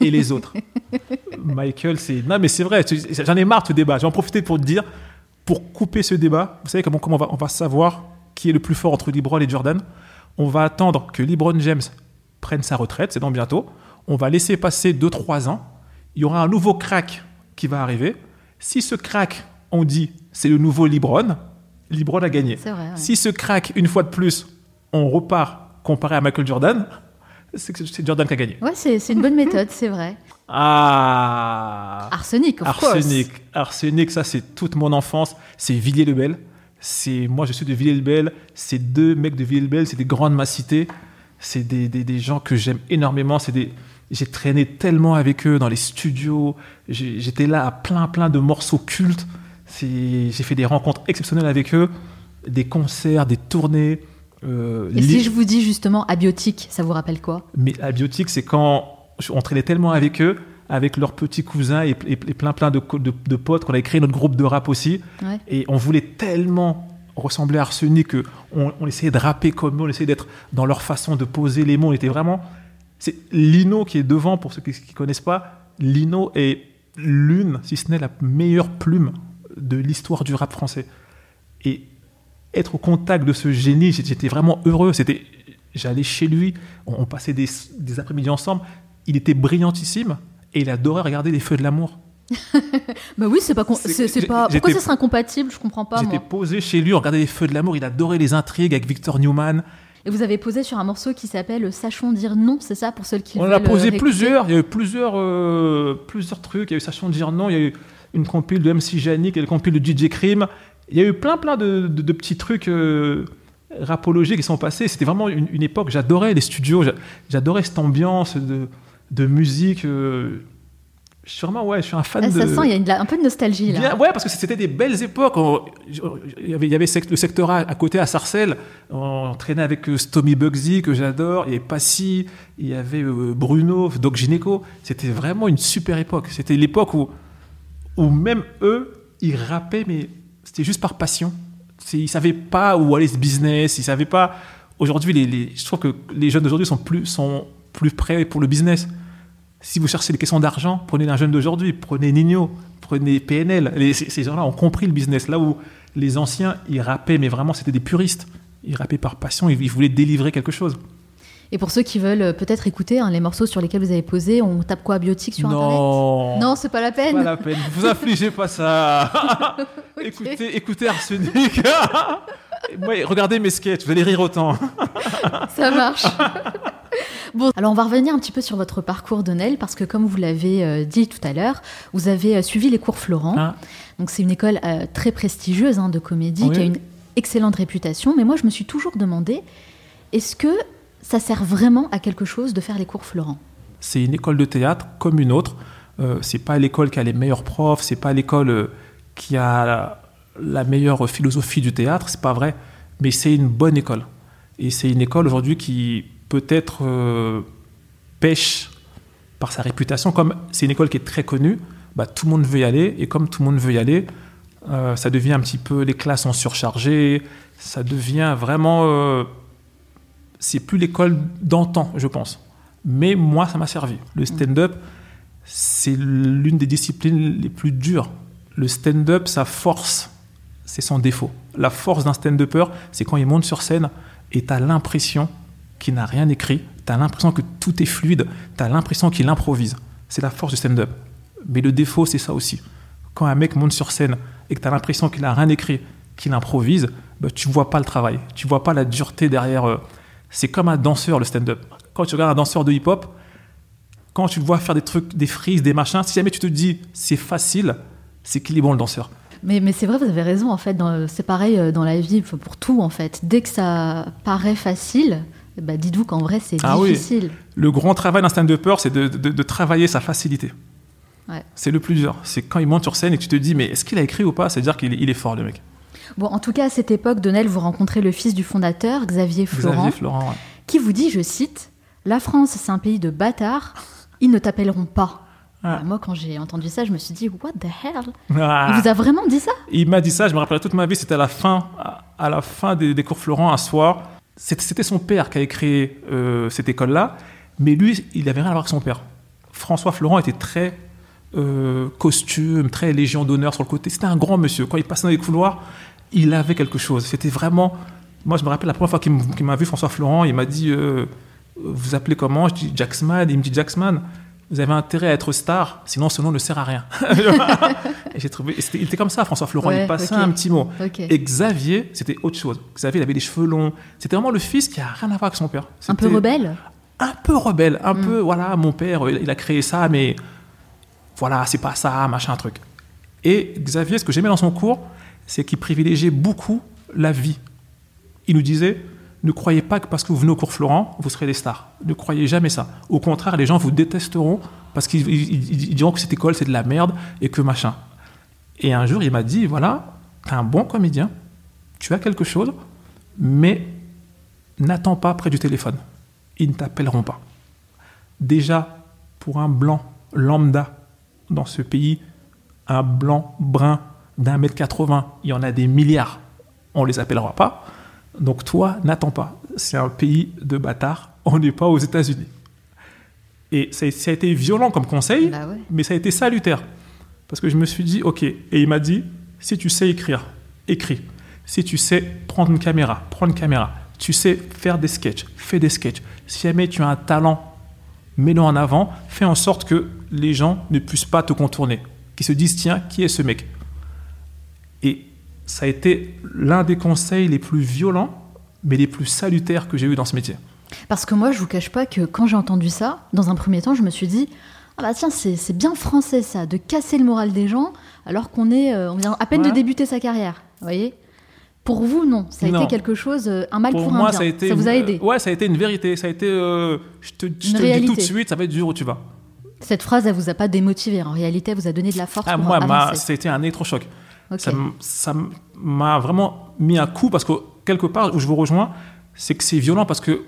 et les autres. Michael, c'est. Non, mais c'est vrai, j'en ai marre de ce débat. Je vais en profiter pour te dire, pour couper ce débat, vous savez comment, comment on, va, on va savoir qui est le plus fort entre LeBron et Jordan On va attendre que LeBron James prenne sa retraite, c'est dans bientôt. On va laisser passer 2-3 ans. Il y aura un nouveau crack qui va arriver. Si ce crack, on dit, c'est le nouveau LeBron, LeBron a gagné. Vrai. ouais. Si ce crack, une fois de plus, on repart comparé à Michael Jordan, c'est que c'est Jordan qui a gagné. Ouais, c'est une bonne méthode, c'est vrai. Ah Arsenic, of course. Arsenic. Arsenic, ça c'est toute mon enfance. C'est Villiers-le-Bel. C'est moi, je suis de Villiers-le-Bel. Ces deux mecs de Villiers-le-Bel, c'est des grands de ma cité. C'est des, des, des gens que j'aime énormément. C'est des j'ai traîné tellement avec eux dans les studios. J'étais là à plein plein de morceaux cultes. C'est- J'ai fait des rencontres exceptionnelles avec eux, des concerts, des tournées. euh, Et si je vous dis justement abiotique, ça vous rappelle quoi? Mais abiotique, c'est quand on traînait tellement avec eux, avec leurs petits cousins et, et- et plein plein de, co- de, de potes, qu'on avait créé notre groupe de rap aussi. Ouais. Et on voulait tellement ressembler à Arsenic que on, on essayait de rapper comme eux, on essayait d'être dans leur façon de poser les mots. On était vraiment. C'est Lino qui est devant, pour ceux qui ne connaissent pas. Lino est l'une, si ce n'est la meilleure plume de l'histoire du rap français. Et être au contact de ce génie, j'étais vraiment heureux. C'était, j'allais chez lui, on, on passait des, des après-midi ensemble. Il était brillantissime et il adorait regarder les feux de l'amour. Bah oui, c'est pas. C'est- pas... Pourquoi ça serait incompatible? Je comprends pas, J'étais posé chez lui, on regardait les feux de l'amour. Il adorait les intrigues avec Victor Newman. Et vous avez posé sur un morceau qui s'appelle Sachons dire non, c'est ça, pour ceux qui On a euh, posé réécouter plusieurs. Il y a eu plusieurs, euh, plusieurs trucs. Il y a eu Sachant dire non. Il y a eu une compile de MC Janik, il y a une compile de DJ Crime. Il y a eu plein, plein de, de- de petits trucs euh, rapologiques qui sont passés. C'était vraiment une, une époque. J'adorais les studios. j'a- J'adorais cette ambiance de, de musique. euh, je suis vraiment, ouais, je suis un fan Ah, de. Ça sent, il y a une- un peu de nostalgie là. Bien, ouais, parce que c'était des belles époques. Il y avait, il y avait le secteur A à côté, à Sarcelles. On traînait avec euh, Stomy Bugsy, que j'adore. Il y avait Passy, il y avait euh, Bruno, Doc Gineco. C'était vraiment une super époque. C'était l'époque où, où même eux, ils rappaient, mais c'était juste par passion. Ils savaient pas où aller ce business. Ils savaient pas. Aujourd'hui, les, les- je trouve que les jeunes d'aujourd'hui sont plus, sont plus prêts pour le business. Si vous cherchez des questions d'argent, prenez un jeune d'aujourd'hui, prenez Nino, prenez PNL. Les- ces ces gens-là ont compris le business. Là où les anciens, ils rappaient, mais vraiment, c'était des puristes. Ils rappaient par passion, ils, ils voulaient délivrer quelque chose. Et pour ceux qui veulent euh, peut-être écouter hein, les morceaux sur lesquels vous avez posé, on tape quoi abiotique sur internet? Non, Non, c'est pas la peine. pas la peine. Vous affligez pas ça. Écoutez, écoutez Arsenic. Moi, regardez mes sketchs, vous allez rire autant. Ça marche. bon, alors on va revenir un petit peu sur votre parcours de Nel, parce que comme vous l'avez euh, dit tout à l'heure, vous avez euh, suivi les cours Florent. Hein Donc c'est une école euh, très prestigieuse hein, de comédie Oui. qui a une excellente réputation. Mais moi, je me suis toujours demandé, est-ce que ça sert vraiment à quelque chose de faire les cours Florent? C'est une école de théâtre comme une autre. Euh, c'est pas l'école qui a les meilleurs profs, c'est pas l'école euh, qui a la, la meilleure philosophie du théâtre, c'est pas vrai. Mais c'est une bonne école. Et c'est une école aujourd'hui qui peut-être euh, pêche par sa réputation. Comme c'est une école qui est très connue, bah, tout le monde veut y aller. Et comme tout le monde veut y aller, euh, ça devient un petit peu, les classes sont surchargées, ça devient vraiment... euh, c'est plus l'école d'antan, je pense. Mais moi, ça m'a servi. Le stand-up, c'est l'une des disciplines les plus dures. Le stand-up, sa force, c'est son défaut. La force d'un stand-upper, c'est quand il monte sur scène et tu as l'impression qu'il n'a rien écrit, tu as l'impression que tout est fluide, tu as l'impression qu'il improvise. C'est la force du stand-up. Mais le défaut, c'est ça aussi. Quand un mec monte sur scène et que tu as l'impression qu'il n'a rien écrit, qu'il improvise, bah, tu vois pas le travail, tu vois pas la dureté derrière. euh, C'est comme un danseur, le stand-up. Quand tu regardes un danseur de hip-hop, quand tu le vois faire des trucs, des frises, des machins, si jamais tu te dis c'est facile, c'est qu'il est bon le danseur. Mais, mais c'est vrai, vous avez raison, en fait, c'est pareil euh, dans la vie, pour tout, en fait. Dès que ça paraît facile, bah, dites-vous qu'en vrai, c'est Ah oui. difficile. Le grand travail d'un stand-upper, c'est de, de- de travailler sa facilité. Ouais. C'est le plus dur. C'est quand il monte sur scène et que tu te dis, mais est-ce qu'il a écrit ou pas? C'est-à-dire qu'il est- il est fort, le mec. Bon, en tout cas, à cette époque, Donnel, vous rencontrez le fils du fondateur, Xavier Florent, Xavier Florent, ouais. qui vous dit, je cite, La France, c'est un pays de bâtards, ils ne t'appelleront pas. Ah. Alors moi, quand j'ai entendu ça, je me suis dit, What the hell? Ah. Il vous a vraiment dit ça? Il m'a dit ça, je me rappelle toute ma vie, c'était à la fin, à, à la fin des, des cours Florent, un soir. C'était son père qui avait créé euh, cette école-là, mais lui, il n'avait rien à voir avec son père. François Florent était très euh, costume, très légion d'honneur sur le côté. C'était un grand monsieur. Quand il passait dans les couloirs, il avait quelque chose. C'était vraiment. Moi, je me rappelle la première fois qu'il m'a vu, François Florent, il m'a dit euh, Vous appelez comment? Je dis Jacksman. Il me dit Jacksman, vous avez intérêt à être star, sinon ce nom ne sert à rien. Et j'ai trouvé. Il était comme ça, François Florent. Ouais, il passait un petit mot. Et Xavier, c'était autre chose. Xavier, il avait les cheveux longs. C'était vraiment le fils qui a rien à voir avec son père. Un peu rebelle? Un peu rebelle. Un Mm. peu, voilà, mon père, il il a créé ça, mais voilà, c'est pas ça, machin, truc. Et Xavier, ce que j'aimais dans son cours, c'est qu'il privilégiait beaucoup la vie. Il nous disait ne croyez pas que parce que vous venez au cours Florent, vous serez des stars. Ne croyez jamais ça. Au contraire, les gens vous détesteront parce qu'ils ils- ils- ils diront que cette école, c'est de la merde et que machin. Et un jour, il m'a dit voilà, tu es un bon comédien, tu as quelque chose, mais n'attends pas près du téléphone. Ils ne t'appelleront pas. Déjà, pour un blanc lambda dans ce pays, un blanc brun d'un mètre 80, il y en a des milliards. On ne les appellera pas. Donc toi, n'attends pas. C'est un pays de bâtards. On n'est pas aux États-Unis. Et ça, ça a été violent comme conseil, Bah ouais. mais ça a été salutaire. Parce que je me suis dit, ok. Et il m'a dit, si tu sais écrire, écris. Si tu sais prendre une caméra, prends une caméra. Tu sais faire des sketchs, fais des sketchs. Si jamais tu as un talent, mets-le en avant. Fais en sorte que les gens ne puissent pas te contourner. Qu'ils se disent, tiens, qui est ce mec? Et ça a été l'un des conseils les plus violents, mais les plus salutaires que j'ai eu dans ce métier. Parce que moi, je vous cache pas que quand j'ai entendu ça, dans un premier temps, je me suis dit Ah bah tiens, c'est bien français ça, de casser le moral des gens alors qu'on est, euh, on vient à peine Ouais. de débuter sa carrière. Vous voyez? Pour vous, non. Ça a Non. été quelque chose, euh, un mal pour, Pour un moi, bien. ça a été. vous a aidé? Ouais, ça a été une vérité. Ça a été. euh, je te, je te le dis tout de suite, ça va être dur où tu vas. Cette phrase, elle vous a pas démotivé. En réalité, elle vous a donné de la force Ah, pour moi, c'était un électrochoc. Ça m'a vraiment mis un coup parce que quelque part où je vous rejoins, c'est que c'est violent parce que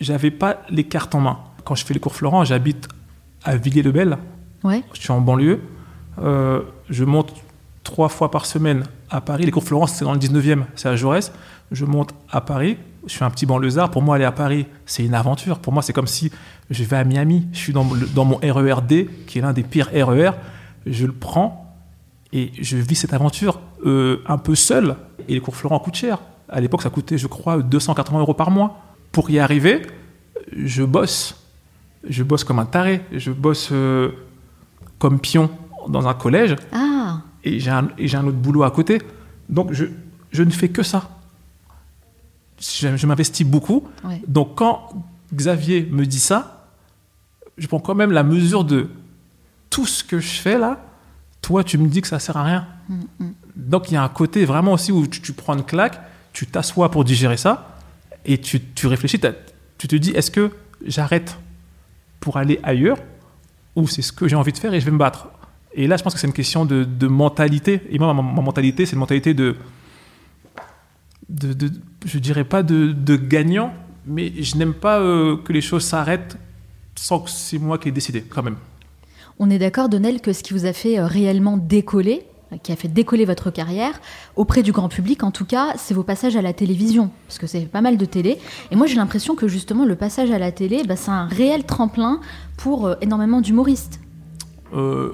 j'avais pas les cartes en main. Quand je fais les cours Florent, j'habite à Villiers-le-Bel. Ouais. Je suis en banlieue. Euh, je monte trois fois par semaine à Paris. Les cours Florence, c'est dans le 19e, c'est à Jaurès. Je monte à Paris. Je suis un petit banlieusard. Pour moi, aller à Paris, c'est une aventure. Pour moi, c'est comme si je vais à Miami. Je suis dans, le- dans mon RERD, qui est l'un des pires RER. Je le prends et je vis cette aventure euh, un peu seul. Et les cours Florent coûtent cher. À l'époque, ça coûtait, je crois, 280 euros par mois. Pour y arriver, je bosse. Je bosse comme un taré. Je bosse euh, comme pion dans un collège Ah, et j'ai un, autre boulot à côté. Donc je, je ne fais que ça. Je, je m'investis beaucoup. ouais. Donc quand Xavier me dit ça, je prends quand même la mesure de tout ce que je fais là. Toi, tu me dis que ça sert à rien. Mm, mm. Donc il y a un côté vraiment aussi où tu, tu prends une claque, tu t'assois pour digérer ça et tu, tu réfléchis, tu te dis est-ce que j'arrête pour aller ailleurs ou c'est ce que j'ai envie de faire et je vais me battre? Et là, je pense que c'est une question de, de mentalité. Et moi, ma, ma mentalité, c'est une mentalité de, de, de- je dirais pas de, de gagnant, mais je n'aime pas euh, que les choses s'arrêtent sans que c'est moi qui ai décidé quand même. On est d'accord, Donnel, que ce qui vous a fait euh, réellement décoller, qui a fait décoller votre carrière, auprès du grand public en tout cas, c'est vos passages à la télévision, parce que c'est pas mal de télé. Et moi j'ai l'impression que justement le passage à la télé, bah, c'est un réel tremplin pour euh, énormément d'humoristes. Euh,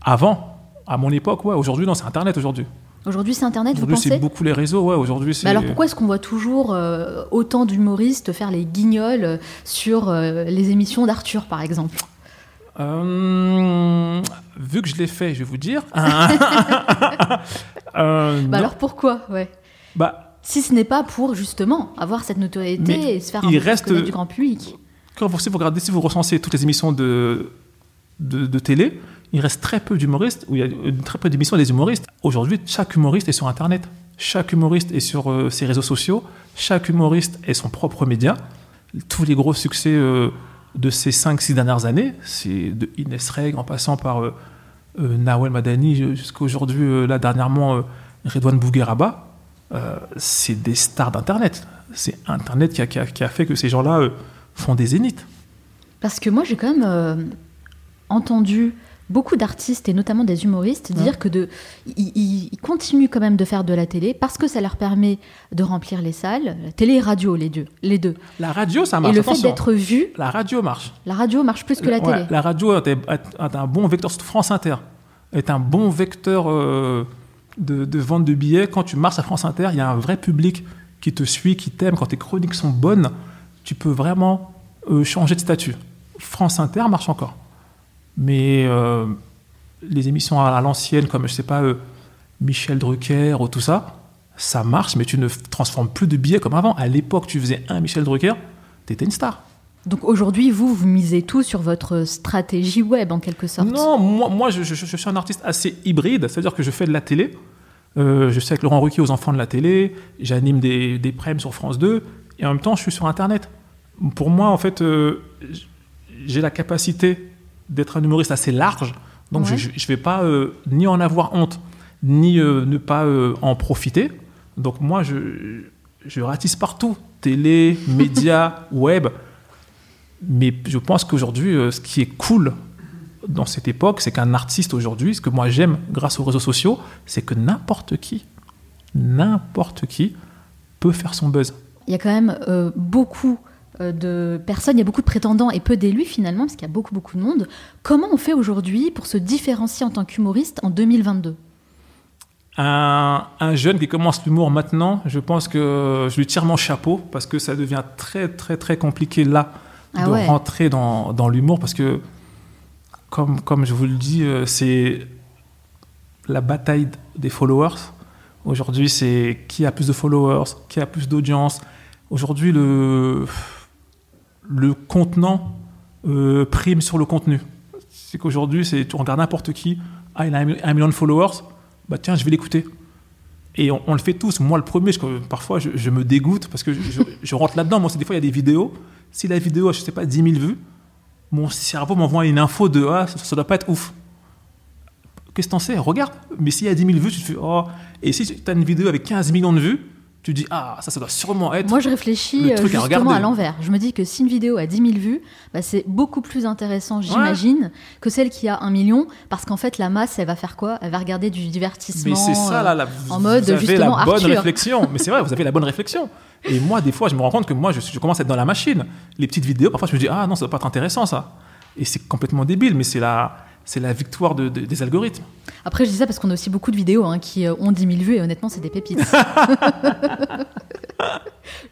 avant, à mon époque, ouais. Aujourd'hui, non, c'est Internet aujourd'hui. Aujourd'hui c'est Internet, vous Aujourd'hui, c'est pensez beaucoup les réseaux, ouais. Aujourd'hui, c'est. Mais alors pourquoi est-ce qu'on voit toujours euh, autant d'humoristes faire les guignols sur les émissions d'Arthur par exemple? Euh, vu que je l'ai fait, je vais vous dire. Euh, Bah alors pourquoi ouais? Bah, Si ce n'est pas pour justement avoir cette notoriété et se faire un il reste- du grand public. quand vous, si vous regardez, si vous recensez toutes les émissions de, de, de télé, il reste très peu d'humoristes, ou il y a euh, très peu d'émissions des humoristes. Aujourd'hui, chaque humoriste est sur Internet. Chaque humoriste est sur euh, ses réseaux sociaux. Chaque humoriste est son propre média. tous les gros succès euh, de ces 5-6 dernières années, c'est de Inès Reg en passant par euh, euh, Nawel Madani jusqu'à aujourd'hui, là dernièrement, Redouane Bougueraba, c'est des stars d'Internet. C'est Internet qui a, qui a, fait que ces gens-là font des zéniths. Parce que moi, j'ai quand même entendu beaucoup d'artistes et notamment des humoristes dire que de, ils, continuent quand même de faire de la télé parce que ça leur permet de remplir les salles, télé et radio, les deux, les deux. La radio, ça marche. Et le fait d'être vu. La radio marche. La radio marche plus que la, télé. la radio est, un bon vecteur. France Inter est un bon vecteur euh, de, vente de billets. Quand tu marches à France Inter, il y a un vrai public qui te suit, qui t'aime. Quand tes chroniques sont bonnes, tu peux vraiment euh, changer de statut. France Inter marche encore. Mais euh, les émissions à, l'ancienne, comme je sais pas, euh, Michel Drucker ou tout ça, ça marche, mais tu ne transformes plus de billets comme avant. À l'époque, tu faisais un Michel Drucker, tu étais une star. Donc aujourd'hui, vous, vous misez tout sur votre stratégie web en quelque sorte Non, moi, moi je, suis un artiste assez hybride, c'est-à-dire que je fais de la télé. Euh, je suis avec Laurent Ruquier aux enfants de la télé, j'anime des, des sur France 2, et en même temps, je suis sur Internet. Pour moi, en fait, j'ai la capacité d'être un humoriste assez large. Donc je ne vais pas euh, ni en avoir honte, ni euh, ne pas euh, en profiter. Donc moi, je, je ratisse partout, télé, médias, web. Mais je pense qu'aujourd'hui, ce qui est cool dans cette époque, c'est qu'un artiste aujourd'hui, ce que moi j'aime grâce aux réseaux sociaux, c'est que n'importe qui, n'importe qui peut faire son buzz. Il y a quand même beaucoup de personnes, il y a beaucoup de prétendants et peu d'élus finalement, parce qu'il y a beaucoup beaucoup de monde. Comment on fait aujourd'hui pour se différencier en tant qu'humoriste en 2022 un, jeune qui commence l'humour maintenant, je pense que je lui tire mon chapeau parce que ça devient très très très compliqué là ah de rentrer dans, dans l'humour parce que comme, comme je vous le dis, euh, c'est la bataille des followers. Aujourd'hui, c'est qui a plus de followers, qui a plus d'audience. Aujourd'hui, le le contenant euh, prime sur le contenu. C'est qu'aujourd'hui, c'est, tu regardes n'importe qui, ah, il a un, million de followers, bah tiens, je vais l'écouter. Et on, le fait tous. Moi, le premier, parfois, je, me dégoûte parce que je, rentre là-dedans. Moi, des fois, il y a des vidéos. Si la vidéo a, je sais pas, 10 000 vues, mon cerveau m'envoie une info de Ah, ça, ne doit pas être ouf. Qu'est-ce que t'en sais? Regarde. Mais s'il y a 10 000 vues, tu te fais Oh. Et si tu as une vidéo avec 15 millions de vues, tu dis ah ça ça doit sûrement être moi je réfléchis euh, justement à, l'envers. Je me dis que si une vidéo a 10 000 vues bah, c'est beaucoup plus intéressant j'imagine que celle qui a un million parce qu'en fait la masse elle va faire quoi? Elle va regarder du divertissement mais c'est ça là, en mode vous avez justement la bonne réflexion. Mais c'est vrai vous avez la bonne réflexion. Et moi des fois je me rends compte que moi je, je commence à être dans la machine. Les petites vidéos parfois je me dis ah non ça va pas être intéressant ça. Et c'est complètement débile mais c'est la c'est la victoire des algorithmes. Après, je dis ça parce qu'on a aussi beaucoup de vidéos hein, qui euh, ont 10 000 vues et honnêtement, c'est des pépites.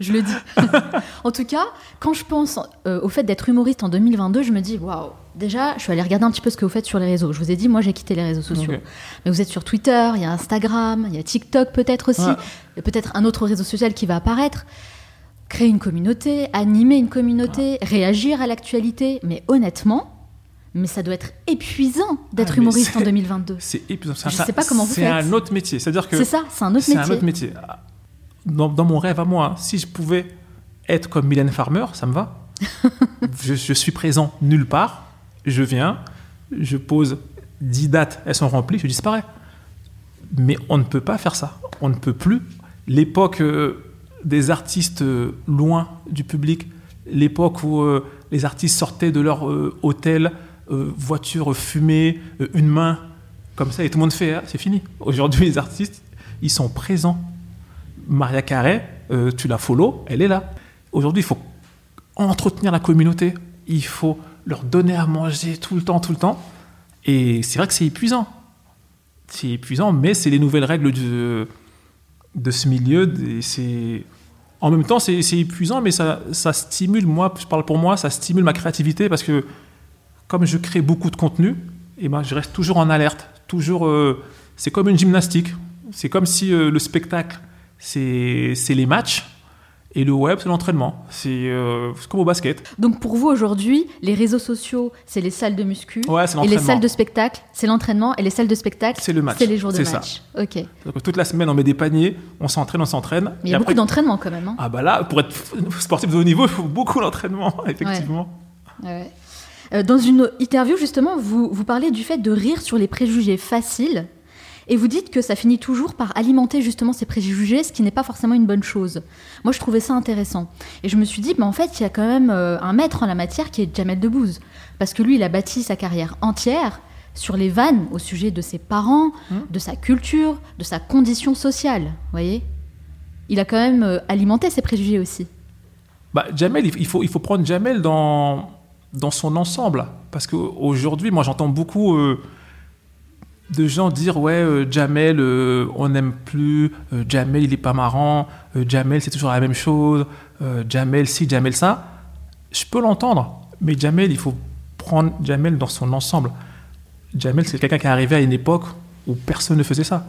je le dis. en tout cas, quand je pense euh, au fait d'être humoriste en 2022, je me dis waouh, déjà, je suis allée regarder un petit peu ce que vous faites sur les réseaux. Je vous ai dit, moi, j'ai quitté les réseaux sociaux. Mais vous êtes sur Twitter, il y a Instagram, il y a TikTok peut-être aussi, et peut-être un autre réseau social qui va apparaître. Créer une communauté, animer une communauté, réagir à l'actualité. Mais honnêtement, mais ça doit être épuisant d'être ah, humoriste en 2022. C'est épuisant. Je ne sais pas comment vous faites. C'est un autre métier. C'est-à-dire que. C'est ça, c'est un autre métier. C'est un autre métier. Dans, mon rêve à moi, si je pouvais être comme Mylène Farmer, ça me va. je, suis présent nulle part. Je viens, je pose 10 dates, elles sont remplies, je disparais. Mais on ne peut pas faire ça. On ne peut plus. L'époque euh, des artistes euh, loin du public, l'époque où euh, les artistes sortaient de leur hôtel voiture fumée, euh, une main, comme ça, et tout le monde fait, ah, c'est fini. Aujourd'hui, les artistes, ils sont présents. Maria Carré, euh, tu la follow, elle est là. Aujourd'hui, il faut entretenir la communauté, il faut leur donner à manger tout le temps, tout le temps. Et c'est vrai que c'est épuisant. C'est épuisant, mais c'est les nouvelles règles de, de ce milieu. C'est en même temps, c'est épuisant, mais ça, ça, stimule, moi, je parle pour moi, ça stimule ma créativité parce que comme je crée beaucoup de contenu, eh ben, je reste toujours en alerte. Toujours, euh, c'est comme une gymnastique. C'est comme si euh, le spectacle, c'est les matchs. Et le web, c'est l'entraînement. C'est euh, c'est comme au basket. Donc pour vous aujourd'hui, les réseaux sociaux, c'est les salles de muscu. Ouais, c'est et les l'entraînement. salles de spectacle, c'est l'entraînement. Et les salles de spectacle, C'est le match. c'est les jours de C'est ça. match. Ok. Mais que toute la semaine, on met des paniers, on s'entraîne, on s'entraîne. il y a après- beaucoup d'entraînement quand même. hein. Ah bah là, pour être sportif de haut niveau, il faut beaucoup d'entraînement, effectivement. Ouais. Euh, dans une interview, justement, vous, vous parlez du fait de rire sur les préjugés faciles. Et vous dites que ça finit toujours par alimenter justement ces préjugés, ce qui n'est pas forcément une bonne chose. Moi, je trouvais ça intéressant. Et je me suis dit, mais en fait, il y a quand même euh, un maître en la matière qui est Jamel Debbouze. Parce que lui, il a bâti sa carrière entière sur les vannes au sujet de ses parents, de sa culture, de sa condition sociale. Vous voyez? Il a quand même euh, alimenté ces préjugés aussi. Bah, Jamel, il faut, il faut prendre Jamel dans, dans son ensemble. Parce qu'aujourd'hui, moi, j'entends beaucoup euh, de gens dire Ouais, euh, Jamel, euh, on n'aime plus, Jamel, il est pas marrant, Jamel, c'est toujours la même chose, Jamel, ci, Jamel, ça. Je peux l'entendre, mais Jamel, il faut prendre Jamel dans son ensemble. Jamel, c'est quelqu'un qui est arrivé à une époque où personne ne faisait ça.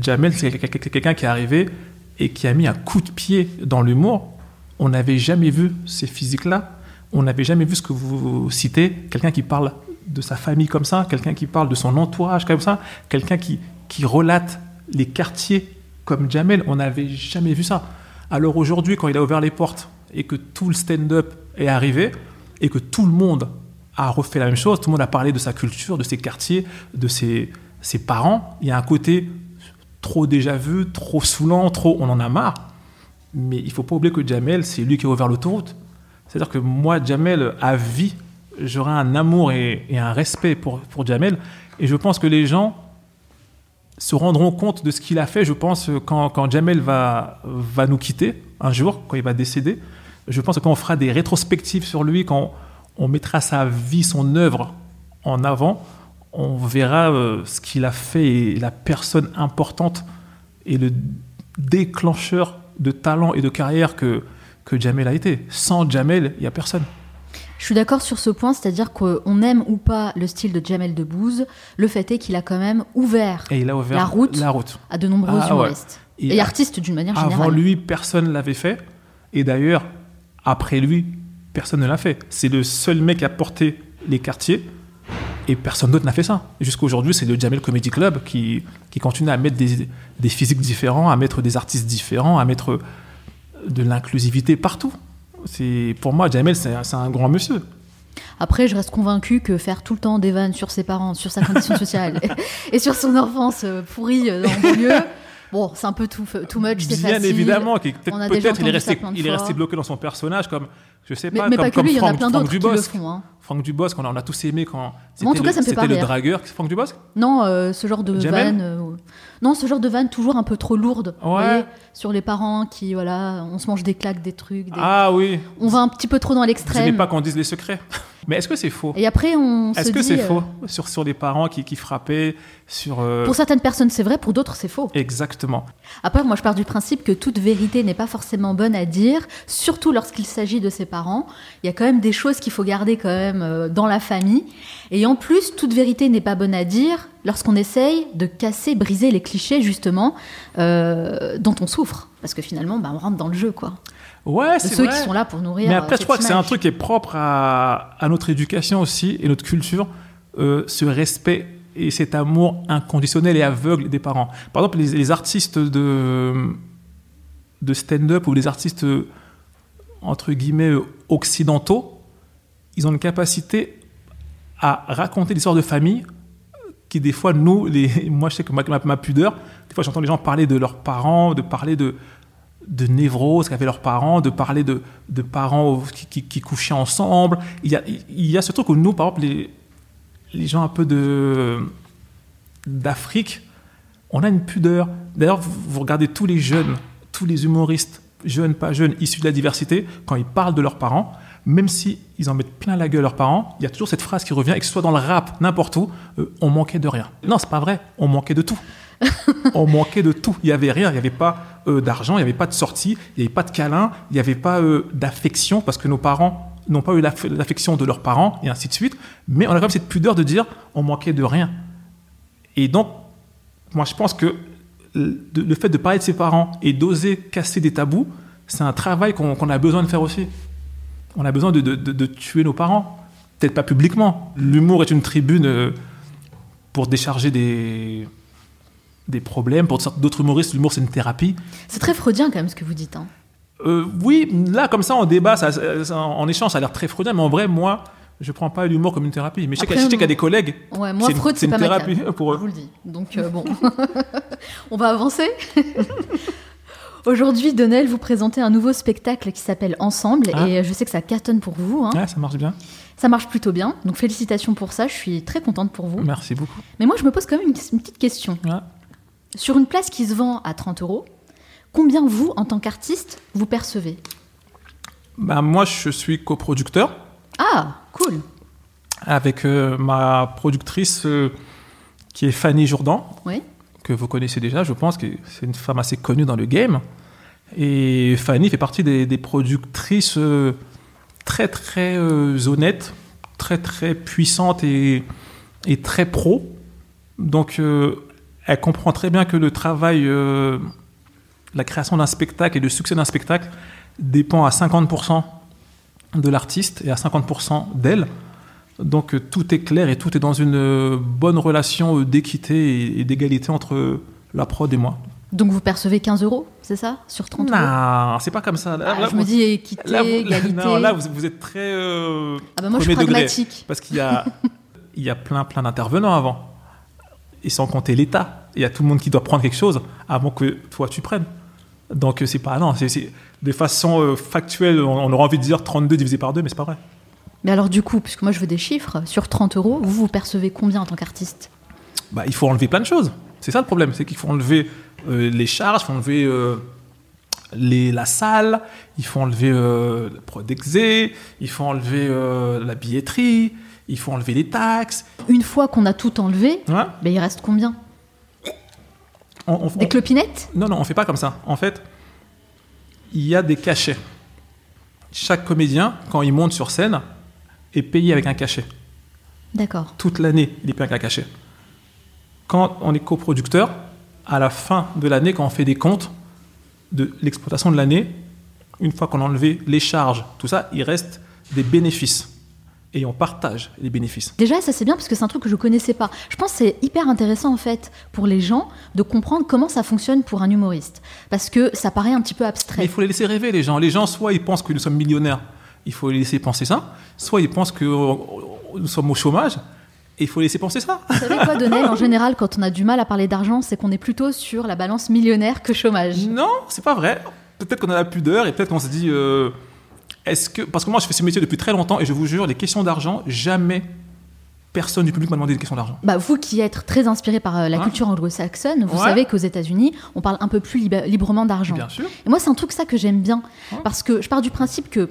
Jamel, c'est quelqu'un qui est arrivé et qui a mis un coup de pied dans l'humour. On n'avait jamais vu ces physiques-là. On n'avait jamais vu ce que vous citez, quelqu'un qui parle de sa famille comme ça, quelqu'un qui parle de son entourage comme ça, quelqu'un qui, qui relate les quartiers comme Jamel. On n'avait jamais vu ça. Alors aujourd'hui, quand il a ouvert les portes et que tout le stand-up est arrivé et que tout le monde a refait la même chose, tout le monde a parlé de sa culture, de ses quartiers, de ses, ses parents, il y a un côté trop déjà vu, trop saoulant, trop on en a marre. Mais il faut pas oublier que Jamel, c'est lui qui a ouvert l'autoroute. C'est-à-dire que moi, Jamel, à vie, j'aurai un amour et, un respect pour, Jamel. Et je pense que les gens se rendront compte de ce qu'il a fait, je pense, quand, quand Jamel va, va nous quitter un jour, quand il va décéder. Je pense que quand on fera des rétrospectives sur lui, quand on mettra sa vie, son œuvre en avant, on verra euh, ce qu'il a fait et la personne importante et le déclencheur de talent et de carrière que, que Jamel a été. Sans Jamel, il n'y a personne. Je suis d'accord sur ce point, c'est-à-dire qu'on aime ou pas le style de Jamel Debbouze, le fait est qu'il a quand même ouvert Et il a ouvert La route. La route. à de nombreux Ah ouais. humoristes. Et artistes d'une manière Avant générale. lui, personne ne l'avait fait. Et d'ailleurs, après lui, personne ne l'a fait. C'est le seul mec a porté les quartiers. Et personne d'autre n'a fait ça. Jusqu'à aujourd'hui, c'est le Jamel Comedy Club qui, qui continue à mettre des, des physiques différents, à mettre des artistes différents, à mettre de l'inclusivité partout. C'est Pour moi, Jamel, c'est un grand monsieur. Après, je reste convaincue que faire tout le temps des vannes sur ses parents, sur sa condition sociale et, sur son enfance euh, pourrie euh, en banlieue, bon, c'est un peu too, too much, c'est Bien facile. évidemment, qui- peut-être On peut-être il, est resté- il est resté bloqué dans son personnage, comme, je sais Mais, pas, mais comme, pas que comme lui, il y en a plein d'autres qui le font. hein. Franck Dubosc, a, on a tous aimé quand c'était le, le dragueur, Franck Dubosc? Non, euh, ce genre de Jamel? vanne. euh, non, ce genre de vanne toujours un peu trop lourde. vous Ouais. voyez, sur les parents qui, voilà, on se mange des claques, des trucs. des- Ah oui, On va un petit peu trop dans vous n'aimez l'extrême. pas qu'on dise les secrets? Mais est-ce que c'est faux Et après, on se Est-ce que c'est euh, faux sur, sur les parents qui, qui frappaient sur, euh, Pour certaines personnes, c'est vrai, pour d'autres, c'est faux. Exactement. Après, moi, je pars du principe que toute vérité n'est pas forcément bonne à dire, surtout lorsqu'il s'agit de ses parents. Il y a quand même des choses qu'il faut garder quand même euh, dans la famille. Et en plus, toute vérité n'est pas bonne à dire lorsqu'on essaye de casser, briser les clichés, justement, euh, dont on souffre. Parce que finalement, bah, on rentre dans le jeu, quoi. Ouais, c'est ceux vrai. qui sont là pour nourrir. Mais euh, après, je cette crois que c'est un truc qui est propre à, à notre éducation aussi et notre culture, euh, ce respect et cet amour inconditionnel et aveugle des parents. Par exemple, les, les artistes de, de stand-up ou les artistes, euh, entre guillemets, euh, occidentaux, ils ont une capacité à raconter des histoires de famille qui, des fois, nous, les, moi, je sais que ma, ma- ma pudeur, des fois, j'entends les gens parler de leurs parents, de parler de, de névrose qu'avaient leurs parents, de parler de, de parents qui, couchaient ensemble. Il y, a, il y a ce truc où nous, par exemple, les, les gens un peu d'Afrique, on a une pudeur. D'ailleurs, vous, vous regardez tous les jeunes, tous les humoristes, jeunes, pas jeunes, issus de la diversité, quand ils parlent de leurs parents, même si ils en mettent plein la gueule leurs parents, il y a toujours cette phrase qui revient, et que ce soit dans le rap, n'importe où, euh, on manquait de rien. Non, c'est pas vrai, on manquait de tout. on manquait de tout. Il n'y avait rien, il n'y avait pas euh, d'argent, il n'y avait pas de sortie, il n'y avait pas de câlin, il n'y avait pas euh, d'affection, parce que nos parents n'ont pas eu l'aff- l'affection de leurs parents, et ainsi de suite. Mais on a quand même cette pudeur de dire on manquait de rien. Et donc, moi, je pense que le fait de parler de ses parents et d'oser casser des tabous, c'est un travail qu'on a besoin de faire aussi. On a besoin de- de tuer nos parents. Peut-être pas publiquement. L'humour est une tribune euh, pour décharger des, des problèmes. Pour d'autres humoristes, l'humour, c'est une thérapie. C'est très freudien quand même ce que vous dites. hein. Euh, oui, là, comme ça, en débat, ça, ça- en, échange, ça a l'air très freudien, mais en vrai, moi, je prends pas l'humour comme une thérapie. Mais je sais qu'il y a- des collègues. Ouais, moi, c'est une- Freud, c'est une pas ma thérapie pour eux. Je vous le dis. Donc, euh, bon. On va avancer. Aujourd'hui, Donnel, vous présentez un nouveau spectacle qui s'appelle Ensemble. Ah. Et je sais que ça cartonne pour vous. hein. Ouais, ça marche bien. Ça marche plutôt bien. Donc, félicitations pour ça. Je suis très contente pour vous. Merci beaucoup. Mais moi, je me pose quand même une, une petite question. Ouais. Sur une place qui se vend à 30 euros, combien vous, en tant qu'artiste, vous percevez? Bah, moi, je suis coproducteur Ah, cool. avec euh, ma productrice euh, qui est Fanny Jourdan, Oui. que vous connaissez déjà, je pense que c'est une femme assez connue dans le game. Et Fanny fait partie des, des productrices euh, très très honnêtes, très très puissantes et, et très pro. Donc elle comprend très bien que le travail, euh, la création d'un spectacle et le succès d'un spectacle dépend à 50% de l'artiste et à 50% d'elle. Donc euh, tout est clair et tout est dans une euh, bonne relation d'équité et, d'égalité entre la prod et moi. Donc, vous percevez 15 euros, c'est ça? Sur 30 euros? Non, c'est pas comme ça. Là, Ah, là, Je me dis équité, là, vous- égalité. non, là, vous, vous êtes très euh, ah bah moi, je suis premier degré. pragmatique. Parce qu'il y a, il y a plein, plein d'intervenants avant. Et sans compter l'État. Il y a tout le monde qui doit prendre quelque chose avant que toi, tu prennes. Donc, euh, c'est pas. Non, c'est, de façon euh, factuelle, on, on aurait envie de dire 32 divisé par 2, mais c'est pas vrai. Mais alors, du coup, puisque moi, je veux des chiffres, sur 30 euros, vous, vous percevez combien en tant qu'artiste? Bah, il faut enlever plein de choses. C'est ça le problème, c'est qu'il faut enlever euh, les charges, il faut enlever euh, les, la salle, il faut enlever euh, le Prodexé, il faut enlever la billetterie, il faut enlever les taxes. Une fois qu'on a tout enlevé, Ouais. ben, il reste combien On- on- Des on- clopinettes Non, non, on fait pas comme ça. En fait, il y a des cachets. Chaque comédien, quand il monte sur scène, est payé avec un cachet. D'accord. Toute l'année, il est payé avec un cachet. Quand on est coproducteur, à la fin de l'année, quand on fait des comptes de l'exploitation de l'année, une fois qu'on a enlevé les charges, tout ça, il reste des bénéfices. Et on partage les bénéfices. Déjà, ça c'est bien parce que c'est un truc que je connaissais pas. Je pense que c'est hyper intéressant en fait pour les gens de comprendre comment ça fonctionne pour un humoriste. Parce que ça paraît un petit peu Mais abstrait. il faut les laisser rêver, les gens. Les gens, soit ils pensent que nous sommes millionnaires, il faut les laisser penser ça, soit ils pensent que euh, nous sommes au chômage, et il faut les laisser penser ça. Vous savez quoi, Donnel En général, quand on a du mal à parler d'argent, c'est qu'on est plutôt sur la balance millionnaire que chômage. Non, c'est pas vrai. Peut-être qu'on a la pudeur et peut-être qu'on se dit euh, est-ce que. Parce que moi, je fais ce métier depuis très longtemps et je vous jure, les questions d'argent, jamais personne du public m'a demandé des questions d'argent. Bah, vous qui êtes très inspiré par euh, la Hein culture anglo-saxonne, vous Ouais. savez qu'aux États-Unis, on parle un peu plus libre- librement d'argent. Bien sûr. Et moi, c'est un truc ça que j'aime bien. Parce que je pars du principe que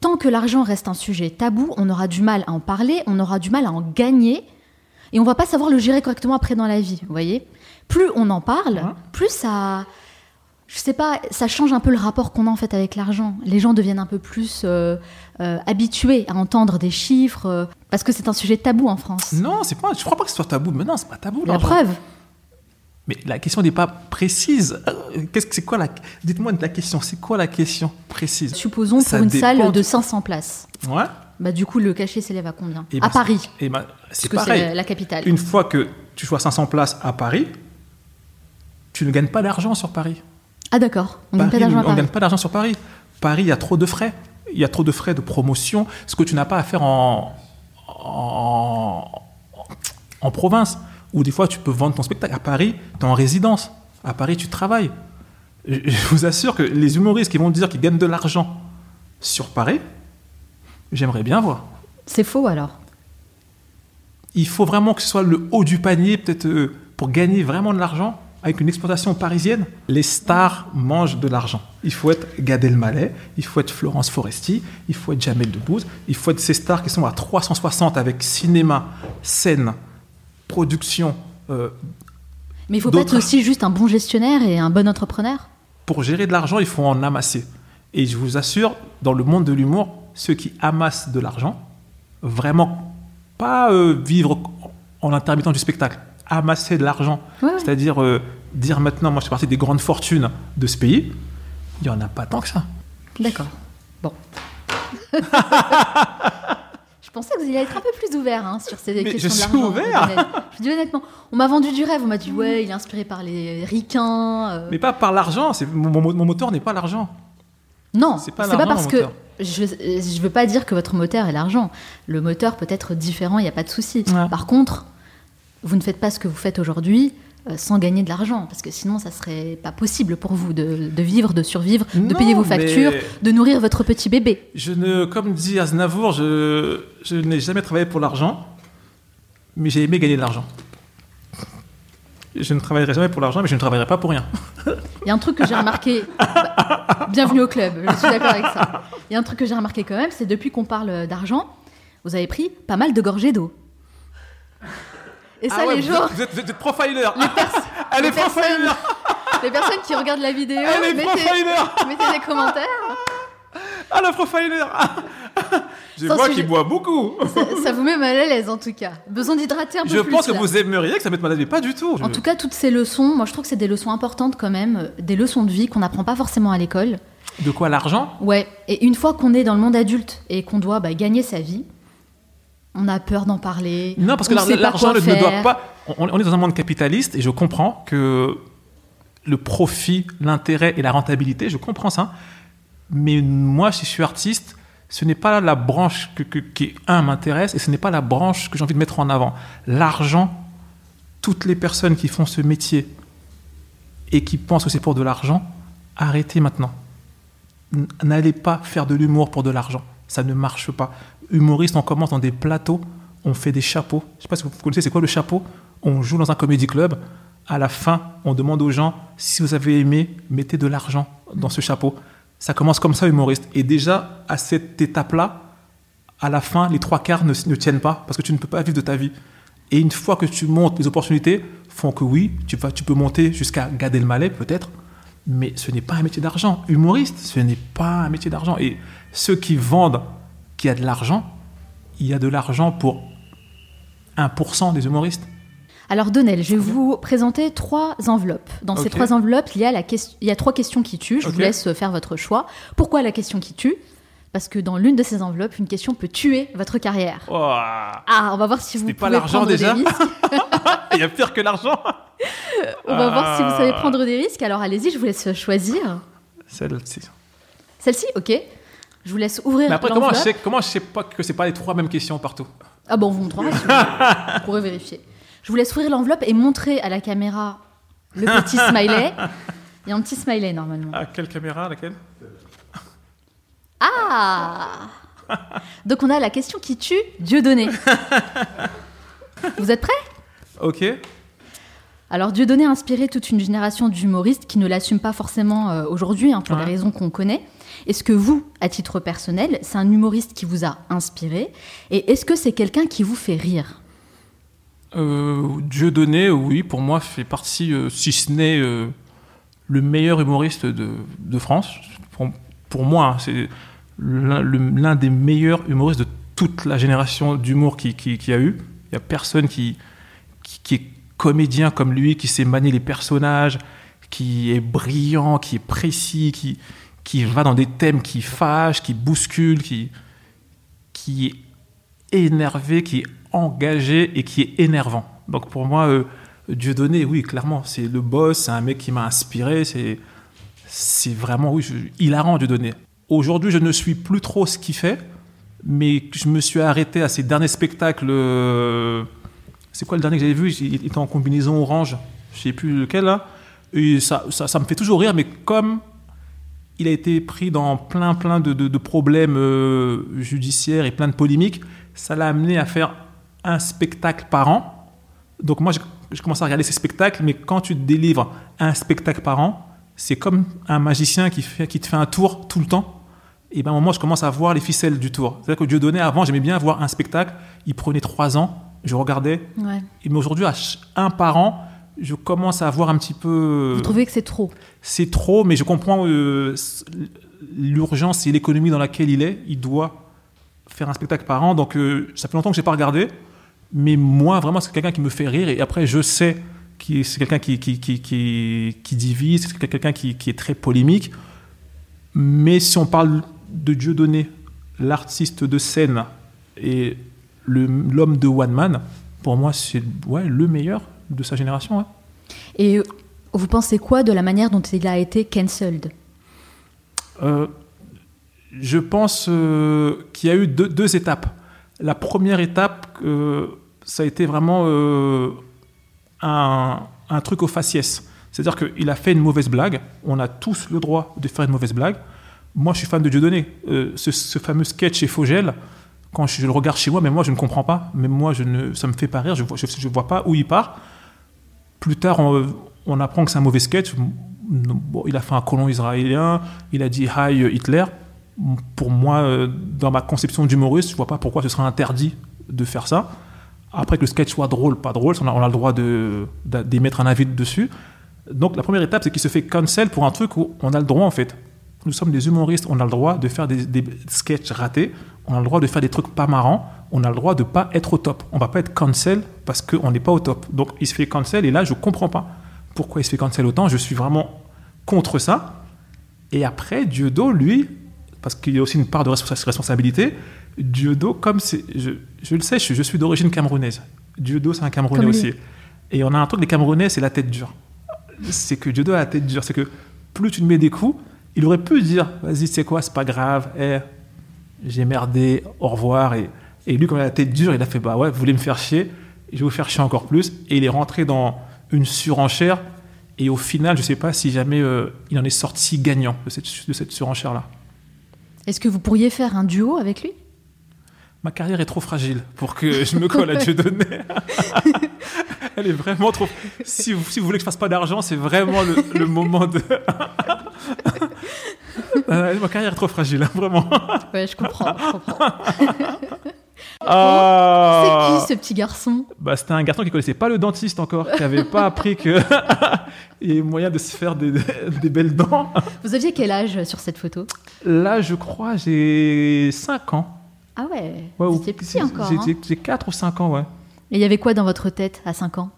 tant que l'argent reste un sujet tabou, on aura du mal à en parler, on aura du mal à en gagner, et on va pas savoir le gérer correctement après dans la vie. Vous voyez? Plus on en parle, plus ça. Je sais pas, ça change un peu le rapport qu'on a en fait avec l'argent. Les gens deviennent un peu plus euh, euh, habitués à entendre des chiffres, euh, parce que c'est un sujet tabou en France. Non, c'est pas. Je crois pas que ce soit tabou. Mais non, c'est pas tabou. La preuve, Mais la question n'est pas précise. Qu'est-ce que c'est quoi la Dites-moi la question. C'est quoi la question précise? Supposons Ça pour une salle de 500 places. Ouais. Bah, du coup, le cachet s'élève à combien? Et À ben, Paris, Et ben, c'est parce que pareil. c'est la capitale. Une fois que tu choisis 500 places à Paris, tu ne gagnes pas d'argent sur Paris. Ah d'accord, on gagne pas Paris, d'argent à on Paris. gagne pas d'argent sur Paris. Paris, il y a trop de frais. Il y a trop de frais de promotion, ce que tu n'as pas à faire en, en, en province, où des fois tu peux vendre ton spectacle. À Paris, tu es en résidence. À Paris, tu travailles. Je, je vous assure que les humoristes qui vont dire qu'ils gagnent de l'argent sur Paris, j'aimerais bien voir. C'est faux alors. Il faut vraiment que ce soit le haut du panier, peut-être euh, pour gagner vraiment de l'argent avec une exploitation parisienne. Les stars mangent de l'argent. Il faut être Gad Elmaleh, il faut être Florence Foresti, il faut être Jamel Debbouze, il faut être ces stars qui sont à 360 avec cinéma, scène, production. euh, Mais il faut pas être aussi juste un bon gestionnaire et un bon entrepreneur. pour gérer de l'argent, il faut en amasser. Et je vous assure, dans le monde de l'humour, ceux qui amassent de l'argent, vraiment pas euh, vivre en intermittent du spectacle, amasser de l'argent, Ouais, c'est-à-dire euh, dire maintenant, moi je fais partie des grandes fortunes de ce pays, Il n'y en a pas tant que ça. D'accord. Bon. je pensais que vous alliez être un peu plus ouvert hein, sur ces Mais questions je de suis l'argent. ouvert. honnête. Je dis honnêtement, on m'a vendu du rêve. On m'a dit ouais, il est inspiré par les ricains. euh. Mais pas par l'argent. c'est- Mon, mon- mon moteur n'est pas l'argent. Non, c'est pas pas, parce que je je veux pas dire que votre moteur est l'argent. Le moteur peut être différent, il n'y a pas de souci. Ouais. Par contre, vous ne faites pas ce que vous faites aujourd'hui euh, sans gagner de l'argent, parce que sinon, ça serait pas possible pour vous de, de vivre, de survivre, de Non, payer vos factures, de nourrir votre petit bébé. Je ne, comme dit Aznavour, je, je n'ai jamais travaillé pour l'argent, mais j'ai aimé gagner de l'argent. Je ne travaillerai jamais pour l'argent, mais je ne travaillerai pas pour rien. Il y a un truc que j'ai remarqué. Bah, bienvenue au club, je suis d'accord avec ça. Il y a un truc que j'ai remarqué quand même, c'est depuis qu'on parle d'argent, vous avez pris pas mal de gorgées d'eau. Et ça, Ah ouais, les vous, gens, êtes, vous êtes- vous êtes profiler. pers- Elle les est profiler. les personnes qui regardent la vidéo, Elle est mettez, profiler. mettez des commentaires. Ah, le profiler. Je Sans vois sujet. qu'il boit beaucoup. Ça, ça vous met mal à l'aise en tout cas. Besoin d'hydrater un peu Je plus. pense que là. vous aimeriez que ça mette malade, mais pas du tout. Je- En tout cas, toutes ces leçons, moi je trouve que c'est des leçons importantes quand même, des leçons de vie qu'on n'apprend pas forcément à l'école. De quoi l'argent? Ouais, et une fois qu'on est dans le monde adulte et qu'on doit bah, gagner sa vie, on a peur d'en parler. Non, parce que l'argent ne ne doit pas. On, on est dans un monde capitaliste et je comprends que le profit, l'intérêt et la rentabilité, je comprends ça. Mais moi, si je suis artiste, ce n'est pas la branche que, que- qui, un, m'intéresse et ce n'est pas la branche que j'ai envie de mettre en avant. L'argent, toutes les personnes qui font ce métier et qui pensent que c'est pour de l'argent, arrêtez maintenant. N'allez pas faire de l'humour pour de l'argent. Ça ne marche pas. Humoriste, on commence dans des plateaux, on fait des chapeaux. Je ne sais pas si vous connaissez, c'est quoi le chapeau? On joue dans un comédie club. À la fin, on demande aux gens si vous avez aimé, mettez de l'argent dans ce chapeau. Ça commence comme ça, humoriste. Et déjà, à cette étape-là, à la fin, les trois quarts ne, ne tiennent pas parce que tu ne peux pas vivre de ta vie. Et une fois que tu montes, les opportunités font que oui, tu, tu peux monter jusqu'à Gad Elmaleh peut-être, mais ce n'est pas un métier d'argent. Humoriste, ce n'est pas un métier d'argent. Et ceux qui vendent qu'il y a de l'argent, il y a de l'argent pour 1% des humoristes. Alors Donnel, je vais vous présenter trois enveloppes. Dans ces trois enveloppes, il y, a la ques- il y a trois questions qui tuent. Je vous laisse faire votre choix. Pourquoi la question qui tue? Parce que dans l'une de ces enveloppes, une question peut tuer votre carrière. Oh, Ah, on va voir si vous C'était pas pouvez l'argent prendre des déjà risques. il y a pire que l'argent. On va voir si vous savez Ah. prendre des risques. Alors allez-y, je vous laisse choisir. Celle-ci. Celle-ci, ok. Je vous laisse ouvrir Mais après, comment je, sais, comment je sais pas que c'est pas les trois mêmes questions partout? Ah bon, on vous montrera. si vous vous pourrez vérifier. Je vous laisse ouvrir l'enveloppe et montrer à la caméra le petit smiley. Il y a un petit smiley normalement. À quelle caméra? Laquelle? Ah Donc on a la question qui tue, Dieu donné. Vous êtes prêts? Ok. Alors Dieudonné a inspiré toute une génération d'humoristes qui ne l'assument pas forcément euh, aujourd'hui hein, pour Ouais. les raisons qu'on connaît. Est-ce que vous, à titre personnel, c'est un humoriste qui vous a inspiré? Et est-ce que c'est quelqu'un qui vous fait rire? Euh, Dieu donné, oui, pour moi, fait partie, euh, si ce n'est euh, le meilleur humoriste de, de France. Pour, pour moi, hein, c'est l'un des meilleurs humoristes de toute la génération d'humour qui, qui, qui a eu. Il n'y a personne qui, qui, qui est comédien comme lui, qui sait manier les personnages, qui est brillant, qui est précis, qui, qui va dans des thèmes qui fâchent, qui bousculent, qui, qui est énervé, qui est engagé et qui est énervant. Donc pour moi, euh, Dieudonné, oui, clairement, c'est le boss, c'est un mec qui m'a inspiré, c'est, c'est vraiment, oui, je, hilarant Dieudonné. Aujourd'hui, je ne suis plus trop ce qu'il fait, mais je me suis arrêté à ses derniers spectacles. euh, c'est quoi le dernier que j'avais vu? Il était en combinaison orange, je sais plus lequel. Et ça, ça, me fait toujours rire, mais comme il a été pris dans plein plein de, problèmes euh, judiciaires et plein de polémiques, ça l'a amené à faire un spectacle par an. Donc moi, je, commence à regarder ces spectacles, mais quand tu délivres un spectacle par an, c'est comme un magicien qui, fait, qui te fait un tour tout le temps. Et ben, à un moment, je commence à voir les ficelles du tour. C'est-à-dire que Dieudonné, avant, j'aimais bien voir un spectacle, il prenait trois ans, je regardais, Ouais. mais aujourd'hui, à un par an, je commence à voir un petit peu Vous trouvez que c'est trop? C'est trop, mais je comprends euh, l'urgence et l'économie dans laquelle il est. Il doit faire un spectacle par an, donc euh, ça fait longtemps que je n'ai pas regardé. Mais moi, vraiment, c'est quelqu'un qui me fait rire. Et après, je sais que c'est quelqu'un qui, qui, qui, qui, qui divise, c'est quelqu'un qui, est très polémique. Mais si on parle de Dieudonné, l'artiste de scène et l'homme de One Man, pour moi, c'est ouais, le meilleur de sa génération. ouais. Et vous pensez quoi de la manière dont il a été cancelled? Euh, je pense euh, qu'il y a eu deux, deux étapes. La première étape, euh, ça a été vraiment un, un truc au faciès. C'est-à-dire qu'il a fait une mauvaise blague. On a tous le droit de faire une mauvaise blague. Moi, je suis fan de Dieudonné. Ce, ce fameux sketch chez Fogel, je, le regarde chez moi, mais moi, je ne comprends pas. Mais moi, je ne, ça me fait pas rire. Je ne vois, je, vois pas où il part. Plus tard, on, apprend que c'est un mauvais sketch. Il a fait un colon israélien. Il a dit Hi Hitler. Pour moi, euh, dans ma conception d'humoriste, je vois pas pourquoi ce serait interdit de faire ça. Après que le sketch soit drôle, pas drôle, on a, le droit de- d'émettre un avis dessus. Donc la première étape, c'est qu'il se fait cancel pour un truc où on a le droit en fait. Nous sommes des humoristes, on a le droit de faire des, des sketchs ratés, on a le droit de faire des trucs pas marrants, on a le droit de pas être au top. On va pas être cancel parce qu'on n'est pas au top. Donc il se fait cancel et là je comprends pas pourquoi il se fait cancel autant. Je suis vraiment contre ça. Et après Dieudo, lui, parce qu'il y a aussi une part de respons- responsabilité, Dieudo, comme c'est, je, je le sais, je, je suis d'origine camerounaise. Dieudo, c'est un Camerounais Comme lui. aussi. Et on a un truc, les Camerounais, c'est la tête dure. C'est que Dieudo a la tête dure. C'est que plus tu te mets des coups, il aurait pu dire, vas-y, c'est quoi, c'est pas grave, eh, j'ai merdé, au revoir. Et, et lui, comme il a la tête dure, il a fait, bah ouais, vous voulez me faire chier, je vais vous faire chier encore plus. Et il est rentré dans une surenchère. Et au final, je sais pas si jamais euh, il en est sorti gagnant de cette, de cette surenchère-là. Est-ce que vous pourriez faire un duo avec lui? Ma carrière est trop fragile pour que je me colle à Dieudonné. Elle est vraiment trop. Si vous, si vous voulez que je fasse pas d'argent, c'est vraiment le, le moment de. Euh, ma carrière est trop fragile, hein, vraiment. Ouais, je comprends. je comprends. Ah. C'est qui ce petit garçon? Bah, C'était un garçon qui connaissait pas le dentiste encore, qui avait pas appris que il y a moyen de se faire des, des belles dents. Vous aviez quel âge sur cette photo? Là, je crois, j'ai 5 ans. Ah ouais, Ouais, étiez petit encore. hein. J'ai j'ai 4 ou 5 ans, ouais. Et il y avait quoi dans votre tête à 5 ans?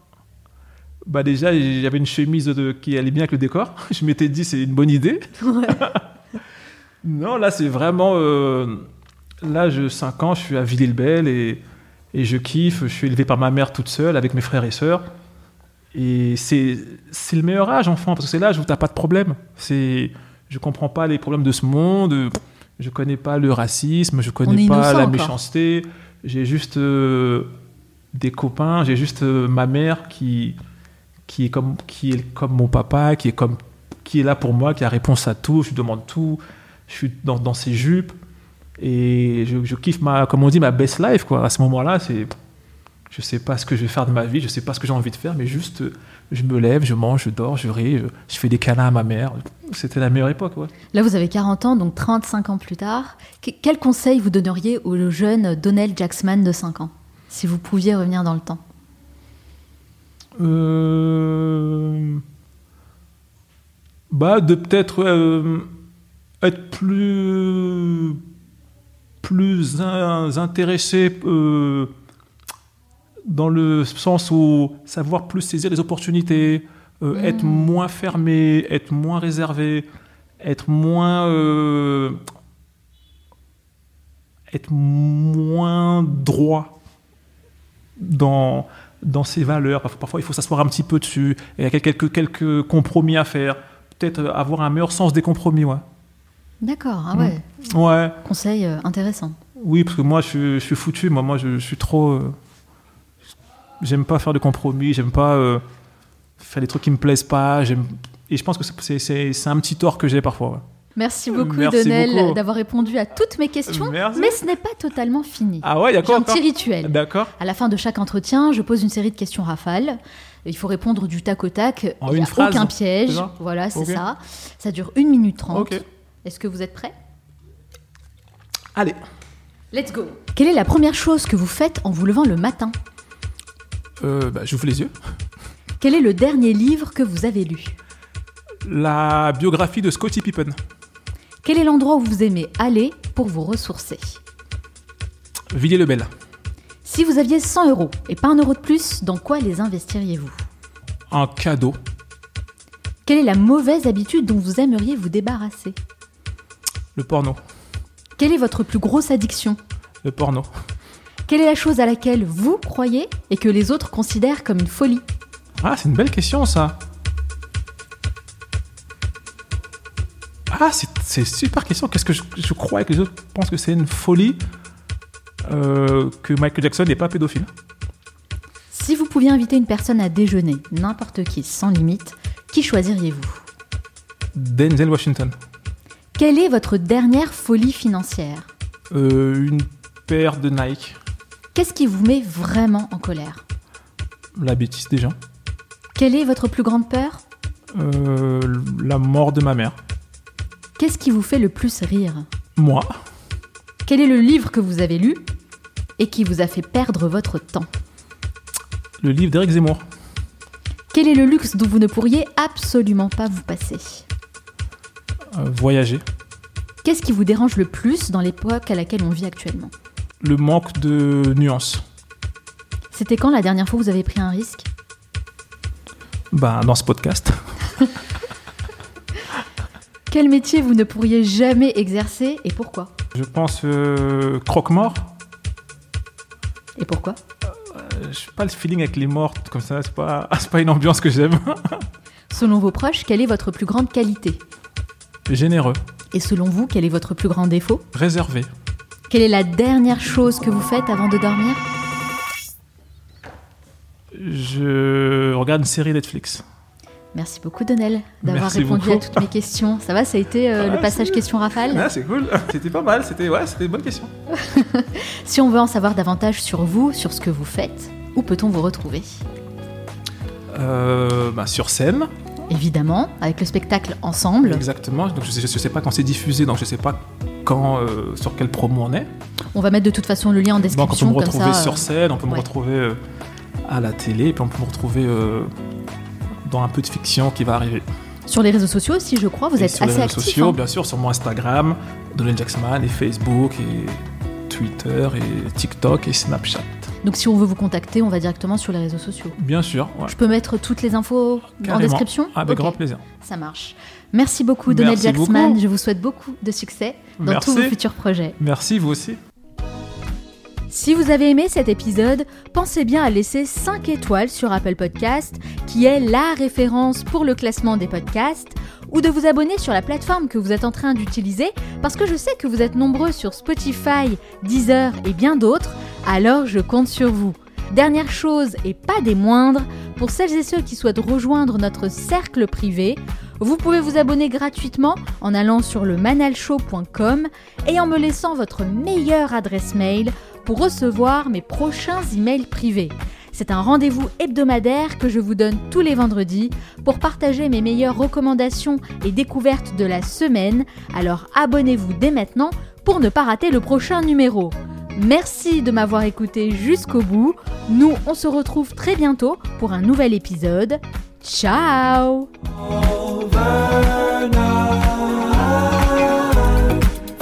Bah déjà, j'avais une chemise de- qui allait bien avec le décor. Je m'étais dit, c'est une bonne idée. non, là, c'est vraiment... euh, là, je 5 ans, je suis à Villers-le-Bel et, et je kiffe. Je suis élevé par ma mère toute seule avec mes frères et sœurs. Et c'est c'est le meilleur âge, enfant, parce que c'est l'âge où t'as pas de problème. C'est... Je comprends pas les problèmes de ce monde. Je connais pas le racisme. Je On connais pas la méchanceté. J'ai juste euh, des copains. J'ai juste euh, ma mère qui qui est comme qui est comme mon papa, qui est comme qui est là pour moi, qui a réponse à tout. Je lui demande tout. Je suis dans, dans ses jupes et je, kiffe ma comme on dit ma best life quoi. À ce moment-là, c'est je sais pas ce que je vais faire de ma vie, je sais pas ce que j'ai envie de faire, mais juste je me lève, je mange, je dors, je ris, je, fais des câlins à ma mère. C'était la meilleure époque. Là, vous avez 40 ans, donc 35 ans plus tard. Que- quel conseil vous donneriez au jeune Donnell Jacksman de 5 ans Si vous pouviez revenir dans le temps? Euh, Bah, de peut-être euh, être plus plus in- intéressé euh, dans le sens où savoir plus saisir les opportunités, euh, Mm. être moins fermé, être moins réservé, être moins être moins droit dans, dans ses valeurs. Parfois, il faut s'asseoir un petit peu dessus. Et il y a quelques, quelques compromis à faire. Peut-être euh, avoir un meilleur sens des compromis, ouais. D'accord, ah Mm. ouais. Ouais, Conseil euh, intéressant. oui, parce que moi, je, suis- je suis foutu. Moi, moi je, je suis trop... euh, j'aime pas faire de compromis. J'aime pas euh, faire des trucs qui me plaisent pas. Et je pense que c'est- un petit tort que j'ai parfois, ouais. Merci beaucoup, Merci d'avoir répondu à toutes mes questions. Merci. Mais ce n'est pas totalement fini. Ah ouais, quoi un petit rituel. D'accord. À la fin de chaque entretien, je pose une série de questions rafales. Il faut répondre du tac au tac. En Il n'y une a phrase, aucun piège. Voilà, c'est ça. Ça dure 1 minute 30. Ok. Est-ce que vous êtes prêts? Allez. Let's go Quelle est la première chose que vous faites en vous levant le matin? Euh, bah, j'ouvre les yeux. Quel est le dernier livre que vous avez lu? La biographie de Scottie Pippen. Quel est l'endroit où vous aimez aller pour vous ressourcer Villiers-le-Bel. Si vous aviez 100 euros et pas un euro de plus, dans quoi les investiriez-vous Un cadeau. Quelle est la mauvaise habitude dont vous aimeriez vous débarrasser Le porno. Quelle est votre plus grosse addiction Le porno. Quelle est la chose à laquelle vous croyez et que les autres considèrent comme une folie Ah, c'est une belle question ça. Ah, c'est super question. Qu'est-ce que je, je crois que les autres pensent que c'est une folie euh, que Michael Jackson n'est pas pédophile Si vous pouviez inviter une personne à déjeuner, n'importe qui, sans limite, qui choisiriez-vous? Denzel Washington. Quelle est votre dernière folie financière? Euh, une paire de Nike. Qu'est-ce qui vous met vraiment en colère? La bêtise des gens. Quelle est votre plus grande peur? Euh, la mort de ma mère. Qu'est-ce qui vous fait le plus rire Moi. Quel est le livre que vous avez lu et qui vous a fait perdre votre temps Le livre d'Éric Zemmour. Quel est le luxe dont vous ne pourriez absolument pas vous passer Euh, voyager. Qu'est-ce qui vous dérange le plus dans l'époque à laquelle on vit actuellement Le manque de nuances. C'était quand la dernière fois que vous avez pris un risque Ben, dans ce podcast. Quel métier vous ne pourriez jamais exercer et pourquoi Je pense euh, croque-mort. Et pourquoi Euh, je sais pas le feeling avec les morts comme ça. C'est pas, c'est pas une ambiance que j'aime. Selon vos proches, quelle est votre plus grande qualité Généreux. Et selon vous, quel est votre plus grand défaut Réservé. Quelle est la dernière chose que vous faites avant de dormir Je regarde une série Netflix. Merci beaucoup Donel d'avoir répondu beaucoup. à toutes mes questions. Ça va, ça a été euh, Ah, le passage c'est- question rafale Ah, c'est cool. C'était pas mal. C'était ouais, une bonne question. Si on veut en savoir davantage sur vous, sur ce que vous faites, où peut-on vous retrouver? Euh, bah, sur scène. Évidemment, avec le spectacle Ensemble. Exactement. Donc je sais, je sais pas quand c'est diffusé, donc je sais pas quand, euh, sur quelle promo on est. On va mettre de toute façon le lien en Donc on peut description me retrouver ça. sur scène, on peut me ouais. retrouver euh, à la télé, et puis on peut me retrouver dans un peu de fiction qui va arriver. Sur les réseaux sociaux aussi, je crois, vous Et êtes sur assez les réseaux actifs. sociaux, hein. bien sûr, sur mon Instagram, Donald Jacksman, et Facebook, et Twitter, et TikTok, et Snapchat. Donc si on veut vous contacter, on va directement sur les réseaux sociaux. Bien sûr, ouais. Je peux mettre toutes les infos en description Avec Ok, grand plaisir. Ça marche. Merci beaucoup, Donald Jacksman. Je vous souhaite beaucoup de succès dans Merci. tous vos futurs projets. Merci, vous aussi. Si vous avez aimé cet épisode, pensez bien à laisser 5 étoiles sur Apple Podcast, qui est la référence pour le classement des podcasts, ou de vous abonner sur la plateforme que vous êtes en train d'utiliser, parce que je sais que vous êtes nombreux sur Spotify, Deezer et bien d'autres, alors je compte sur vous. Dernière chose et pas des moindres, pour celles et ceux qui souhaitent rejoindre notre cercle privé, vous pouvez vous abonner gratuitement en allant sur le manalshow.com et en me laissant votre meilleure adresse mail pour recevoir mes prochains emails privés. C'est un rendez-vous hebdomadaire que je vous donne tous les vendredis pour partager mes meilleures recommandations et découvertes de la semaine, alors abonnez-vous dès maintenant pour ne pas rater le prochain numéro. Merci de m'avoir écouté jusqu'au bout. Nous, on se retrouve très bientôt pour un nouvel épisode. Ciao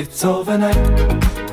it's overnight.